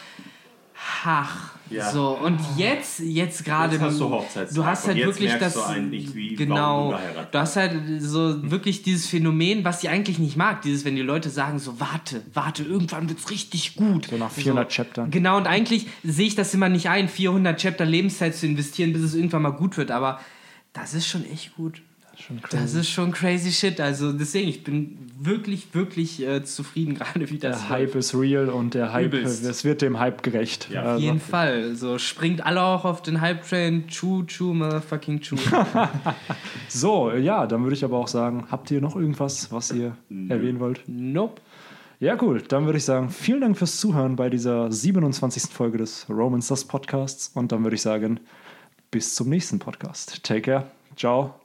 ach, Ja. so und jetzt, jetzt gerade, Jetzt hast du Hochzeitstag du hast halt jetzt wirklich das, du eigentlich, wie- genau, warum du du hast halt so wirklich dieses Phänomen, was ich eigentlich nicht mag, dieses, wenn die Leute sagen so, warte, warte, irgendwann wird's richtig gut. So nach 400 Chaptern. Genau, und eigentlich sehe ich das immer nicht ein, 400 Chapter Lebenszeit zu investieren, bis es irgendwann mal gut wird, aber das ist schon echt gut. Schon Das ist schon crazy shit. Also deswegen, ich bin wirklich, wirklich äh, zufrieden (laughs) gerade, wie das Der Hype ist real und der Hype, Übelst. es wird dem Hype gerecht. Ja, auf Auf Also, jeden Fall. So, springt alle auch auf den Hype-Train. Choo, choo, motherfucking choo. (laughs) so, ja, dann würde ich aber auch sagen, habt ihr noch irgendwas, was ihr erwähnen wollt? nope. Ja, cool. Dann würde ich sagen, vielen Dank fürs Zuhören bei dieser 27. Folge des Roman Stars Podcasts. Und dann würde ich sagen, bis zum nächsten Podcast. Take care. Ciao.